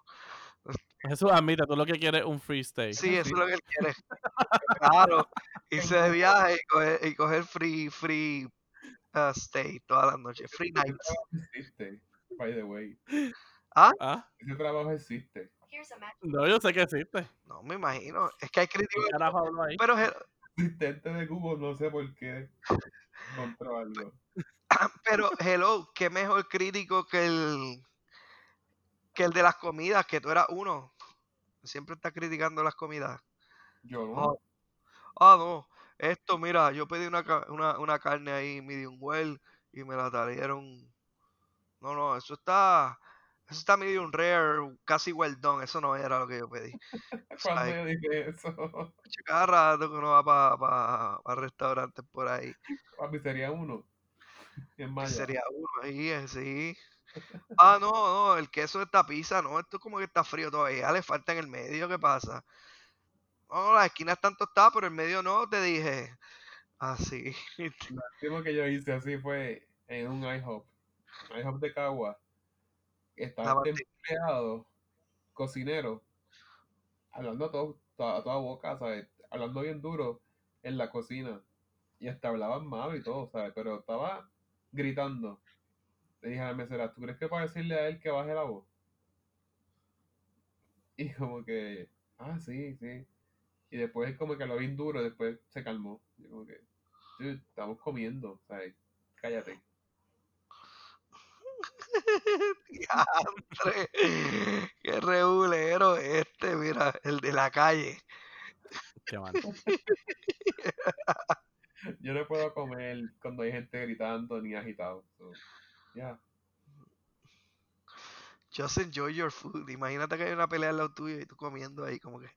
Speaker 3: Jesús, admite, tú lo que quieres es un free stay.
Speaker 2: sí, eso es lo que él quiere. Claro, irse de viaje y coger, y coger free, free uh, stay todas las noches, free nights.
Speaker 1: by the way.
Speaker 3: ¿Ah?
Speaker 1: Ese trabajo existe.
Speaker 3: No, yo sé que existe.
Speaker 2: No me imagino, es que hay
Speaker 3: ¿Qué
Speaker 2: críticos, pero,
Speaker 1: Asistente de Google, no sé por qué.
Speaker 2: Pero hello, qué mejor crítico que el que el de las comidas, que tú eras uno. Siempre está criticando las comidas.
Speaker 1: Yo no.
Speaker 2: Oh. Ah, no. Esto, mira, yo pedí una, una, una carne ahí medium well y me la trajeron. No, no, eso está. Eso está medium rare, casi well done. Eso no era lo que yo pedí.
Speaker 1: Cuando
Speaker 2: ay.
Speaker 1: yo dije eso,
Speaker 2: Cada rato que uno va para restaurantes por ahí.
Speaker 1: papi, sería uno. En Maya.
Speaker 2: Sería uno ahí, sí. Ah, no, no, el queso de esta pizza, no, esto como que está frío todavía, le falta en el medio, ¿qué pasa? No, las esquinas están tostadas, pero el medio no, te dije. Así.
Speaker 1: Lo último que yo hice así fue en un IHOP. IHOP de Cagua. Estaba
Speaker 2: Estaba-
Speaker 1: este empleado, cocinero, hablando a, todo, a toda boca, ¿sabes? Hablando bien duro en la cocina. Y hasta hablaban mal y todo, ¿sabes? Pero estaba gritando. Le dije a la mesera, ¿tú crees que para decirle a él que baje la voz? Y como que, ah, sí, sí. Y después como que lo vi duro, después se calmó. Y como que, estamos comiendo, ¿sabes? Cállate.
Speaker 2: Diantre, Qué regulero este, mira, el de la calle.
Speaker 3: Qué mal.
Speaker 1: Yo no puedo comer cuando hay gente gritando ni agitado. So, yeah.
Speaker 2: Just enjoy your food. Imagínate que hay una pelea al lado tuyo y tú comiendo ahí como que.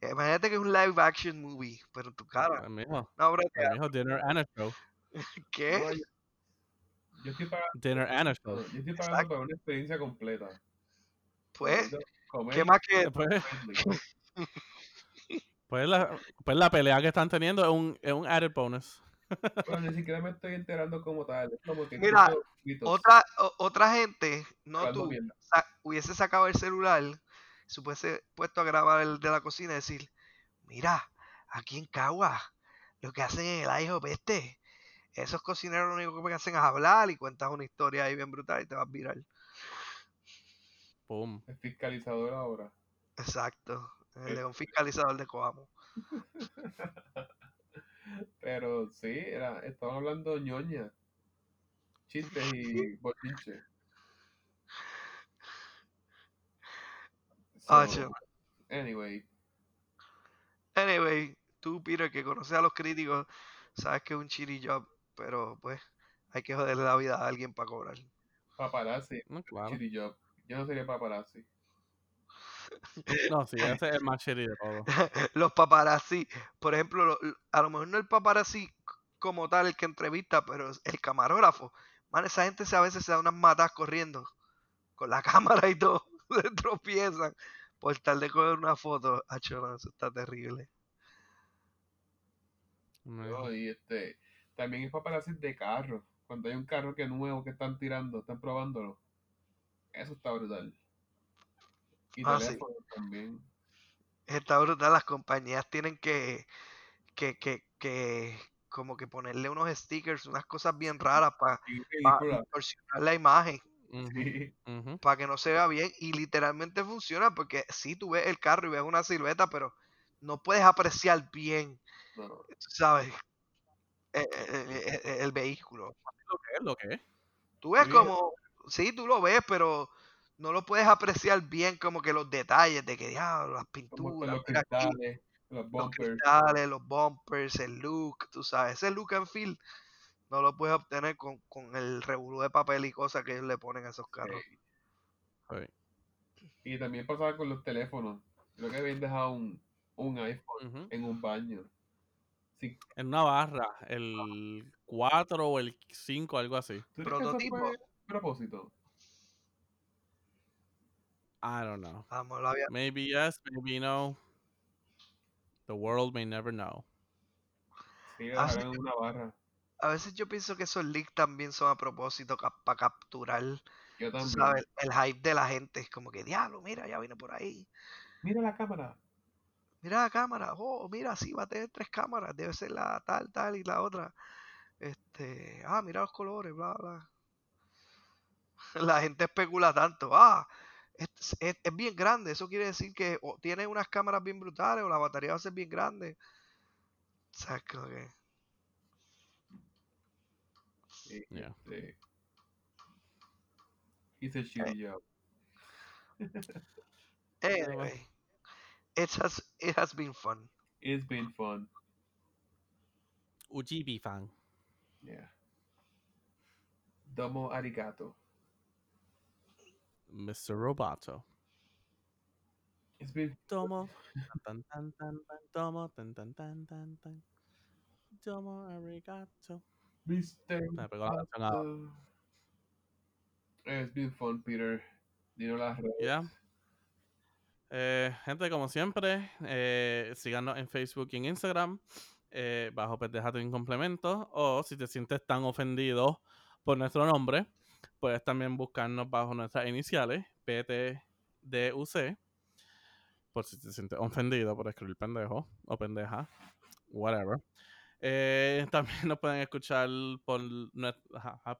Speaker 2: Imagínate que es un live action movie, pero en tu cara. De
Speaker 3: pues, mijo, dinner and a show.
Speaker 1: No,
Speaker 2: ¿Qué?
Speaker 1: Yo, estoy pagando,
Speaker 3: Dinner and a show.
Speaker 1: yo estoy pagando por una experiencia completa.
Speaker 2: Pues,
Speaker 1: Comer
Speaker 2: ¿qué más que
Speaker 3: Pues, pues, la, pues la pelea que están teniendo es un, es un added bonus.
Speaker 1: Bueno, ni siquiera me estoy enterando como tal. Es como que
Speaker 2: Mira, otra, o- otra gente, no tú, sa- hubiese sacado el celular, se hubiese puesto a grabar el de la cocina y decir, mira, aquí en Cagua, lo que hacen en el IHOP este, esos cocineros lo único que hacen es hablar y cuentas una historia ahí bien brutal y te vas a virar.
Speaker 3: Boom.
Speaker 1: Es fiscalizador ahora.
Speaker 2: Exacto, el
Speaker 1: Eh.
Speaker 2: león fiscalizador de Coamo.
Speaker 1: Pero sí, era, estaban hablando ñoña. Chistes y bochinches.
Speaker 2: Ah,
Speaker 1: So, anyway,
Speaker 2: Anyway, tú, Peter, que conoces a los críticos, sabes que es un chiri job, pero pues hay que joderle la vida a alguien para cobrar.
Speaker 1: paparazzi,
Speaker 3: No, claro.
Speaker 1: shitty job. Yo no sería paparazzi.
Speaker 3: No, sí, ese es el más shitty de todo.
Speaker 2: los paparazzi, por ejemplo, lo- lo- a lo mejor no el paparazzi como tal, el que entrevista, pero el camarógrafo. Man, esa gente se- a veces se da unas matas corriendo con la cámara y todo, se tropiezan por tal de coger una foto. Acho, no, eso está terrible.
Speaker 1: ¿no? Y este, también es paparazzi de carro. Cuando hay un carro que es nuevo que están tirando, están probándolo. Eso está brutal. Y
Speaker 2: Ah, sí.
Speaker 1: también.
Speaker 2: Está brutal, las compañías tienen que, que, que, que como que ponerle unos stickers, unas cosas bien raras para
Speaker 1: Y ridícula.
Speaker 2: distorsionar la imagen.
Speaker 1: Sí.
Speaker 2: para que no se vea bien y literalmente funciona porque si tú ves el carro y ves una silueta, pero no puedes apreciar bien,
Speaker 1: No,
Speaker 2: ¿sabes? Eh, eh, eh, eh, el vehículo.
Speaker 3: Lo que es, lo que es.
Speaker 2: Tú ves
Speaker 1: Sí.
Speaker 2: como, sí, tú lo ves, pero no lo puedes apreciar bien como que los detalles de que, diablo, las pinturas,
Speaker 1: los cristales, los
Speaker 2: los
Speaker 1: bumpers.
Speaker 2: cristales, los bumpers, el look, tú sabes, ese look and feel no lo puedes obtener con, con el revolú de papel y cosas que ellos le ponen a esos carros.
Speaker 1: Sí.
Speaker 3: Sí.
Speaker 1: Y también pasaba con los teléfonos. Creo que habían dejado un, un iPhone en un baño. Sí.
Speaker 3: En una barra, el 4 o el 5, algo así.
Speaker 1: ¿Tú crees que eso
Speaker 2: Prototipo.
Speaker 1: a propósito?
Speaker 3: I don't know.
Speaker 2: Vamos, lo había-
Speaker 3: Maybe yes, maybe no. The world may never know.
Speaker 1: Sí,
Speaker 2: Ah,
Speaker 1: dejaron en una barra.
Speaker 2: A veces yo pienso que esos leaks también son a propósito para capturar,
Speaker 1: Yo
Speaker 2: tú
Speaker 1: también.
Speaker 2: sabes, el hype de la gente. Es como que, diablo, mira, ya viene por ahí.
Speaker 1: Mira la cámara.
Speaker 2: Mira la cámara, oh, mira, sí, va a tener tres cámaras, debe ser la tal, tal y la otra. Este, ah, mira los colores, bla, bla. La gente especula tanto, ah, es, es- es bien grande, eso quiere decir que o tiene unas cámaras bien brutales o la batería va a ser bien grande. O sea, como que...
Speaker 1: Sí,
Speaker 3: Yeah.
Speaker 1: Hice shitty job.
Speaker 2: Anyway, it has, it has been fun.
Speaker 1: It's been fun.
Speaker 3: Ujibi fan.
Speaker 1: Yeah. Domo arigato.
Speaker 3: Mr. Roboto.
Speaker 1: It's been
Speaker 3: Tomo. Tan, tan, tan, tan, tomo. Tan, tan, tan, tan, tan. Tomo arigato.
Speaker 1: Mr.
Speaker 3: Me pegó la canción ahora.
Speaker 1: Pato. It's been fun, Peter. Dinos las redes.
Speaker 3: Ya. Eh, gente, como siempre, eh, síganos en Facebook y en Instagram, eh, bajo Pendejato Incomplemento. O si te sientes tan ofendido por nuestro nombre, puedes también buscarnos bajo nuestras iniciales, PTDUC. Por si te sientes ofendido por escribir pendejo o pendeja, whatever. Eh, también nos pueden escuchar por,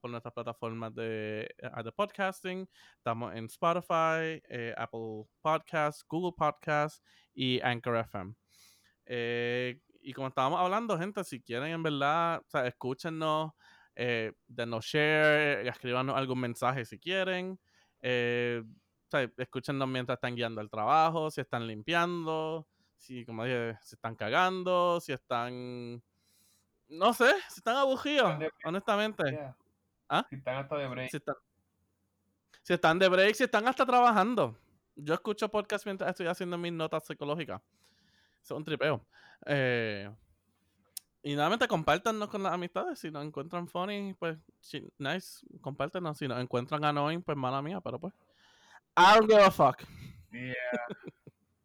Speaker 3: por nuestras plataformas de, eh, de podcasting. Estamos en Spotify, eh, Apple Podcasts, Google Podcasts y Anchor FM. Eh, y como estábamos hablando, gente, si quieren en verdad, o sea, Eh, denos share, escribanos algún mensaje si quieren. O sea, escúchenos mientras están guiando al trabajo, si están limpiando, si, como dije, si están cagando, si están. No sé, si están aburridos,
Speaker 1: Están
Speaker 3: honestamente.
Speaker 1: Yeah.
Speaker 3: ¿Ah?
Speaker 1: Si están hasta de break.
Speaker 3: Si están, si están de break, si están hasta trabajando. Yo escucho podcast mientras estoy haciendo mis notas psicológicas. Es un tripeo. Eh, y nuevamente, compártanos con las amistades. Si nos encuentran funny, pues, nice, compártanos. Si nos encuentran annoying, pues mala mía, pero pues. I don't give a fuck
Speaker 1: Yeah.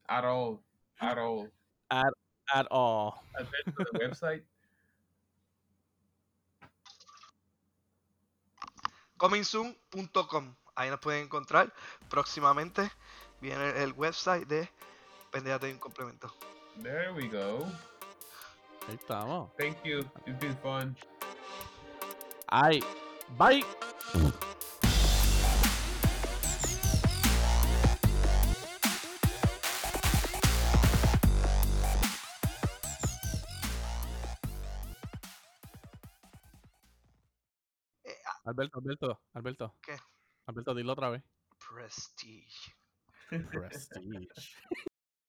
Speaker 1: At all. At all.
Speaker 3: at all.
Speaker 1: Alberto, the website.
Speaker 2: comingsoon.com. Ahí nos pueden encontrar. Próximamente viene el website de Pendejate de un complemento.
Speaker 1: There we go.
Speaker 3: Ahí estamos.
Speaker 1: Thank you. It's been fun.
Speaker 3: Ay, bye. Alberto, Alberto, Alberto.
Speaker 2: ¿Qué?
Speaker 3: Alberto, dilo otra vez.
Speaker 2: Prestige.
Speaker 3: Prestige.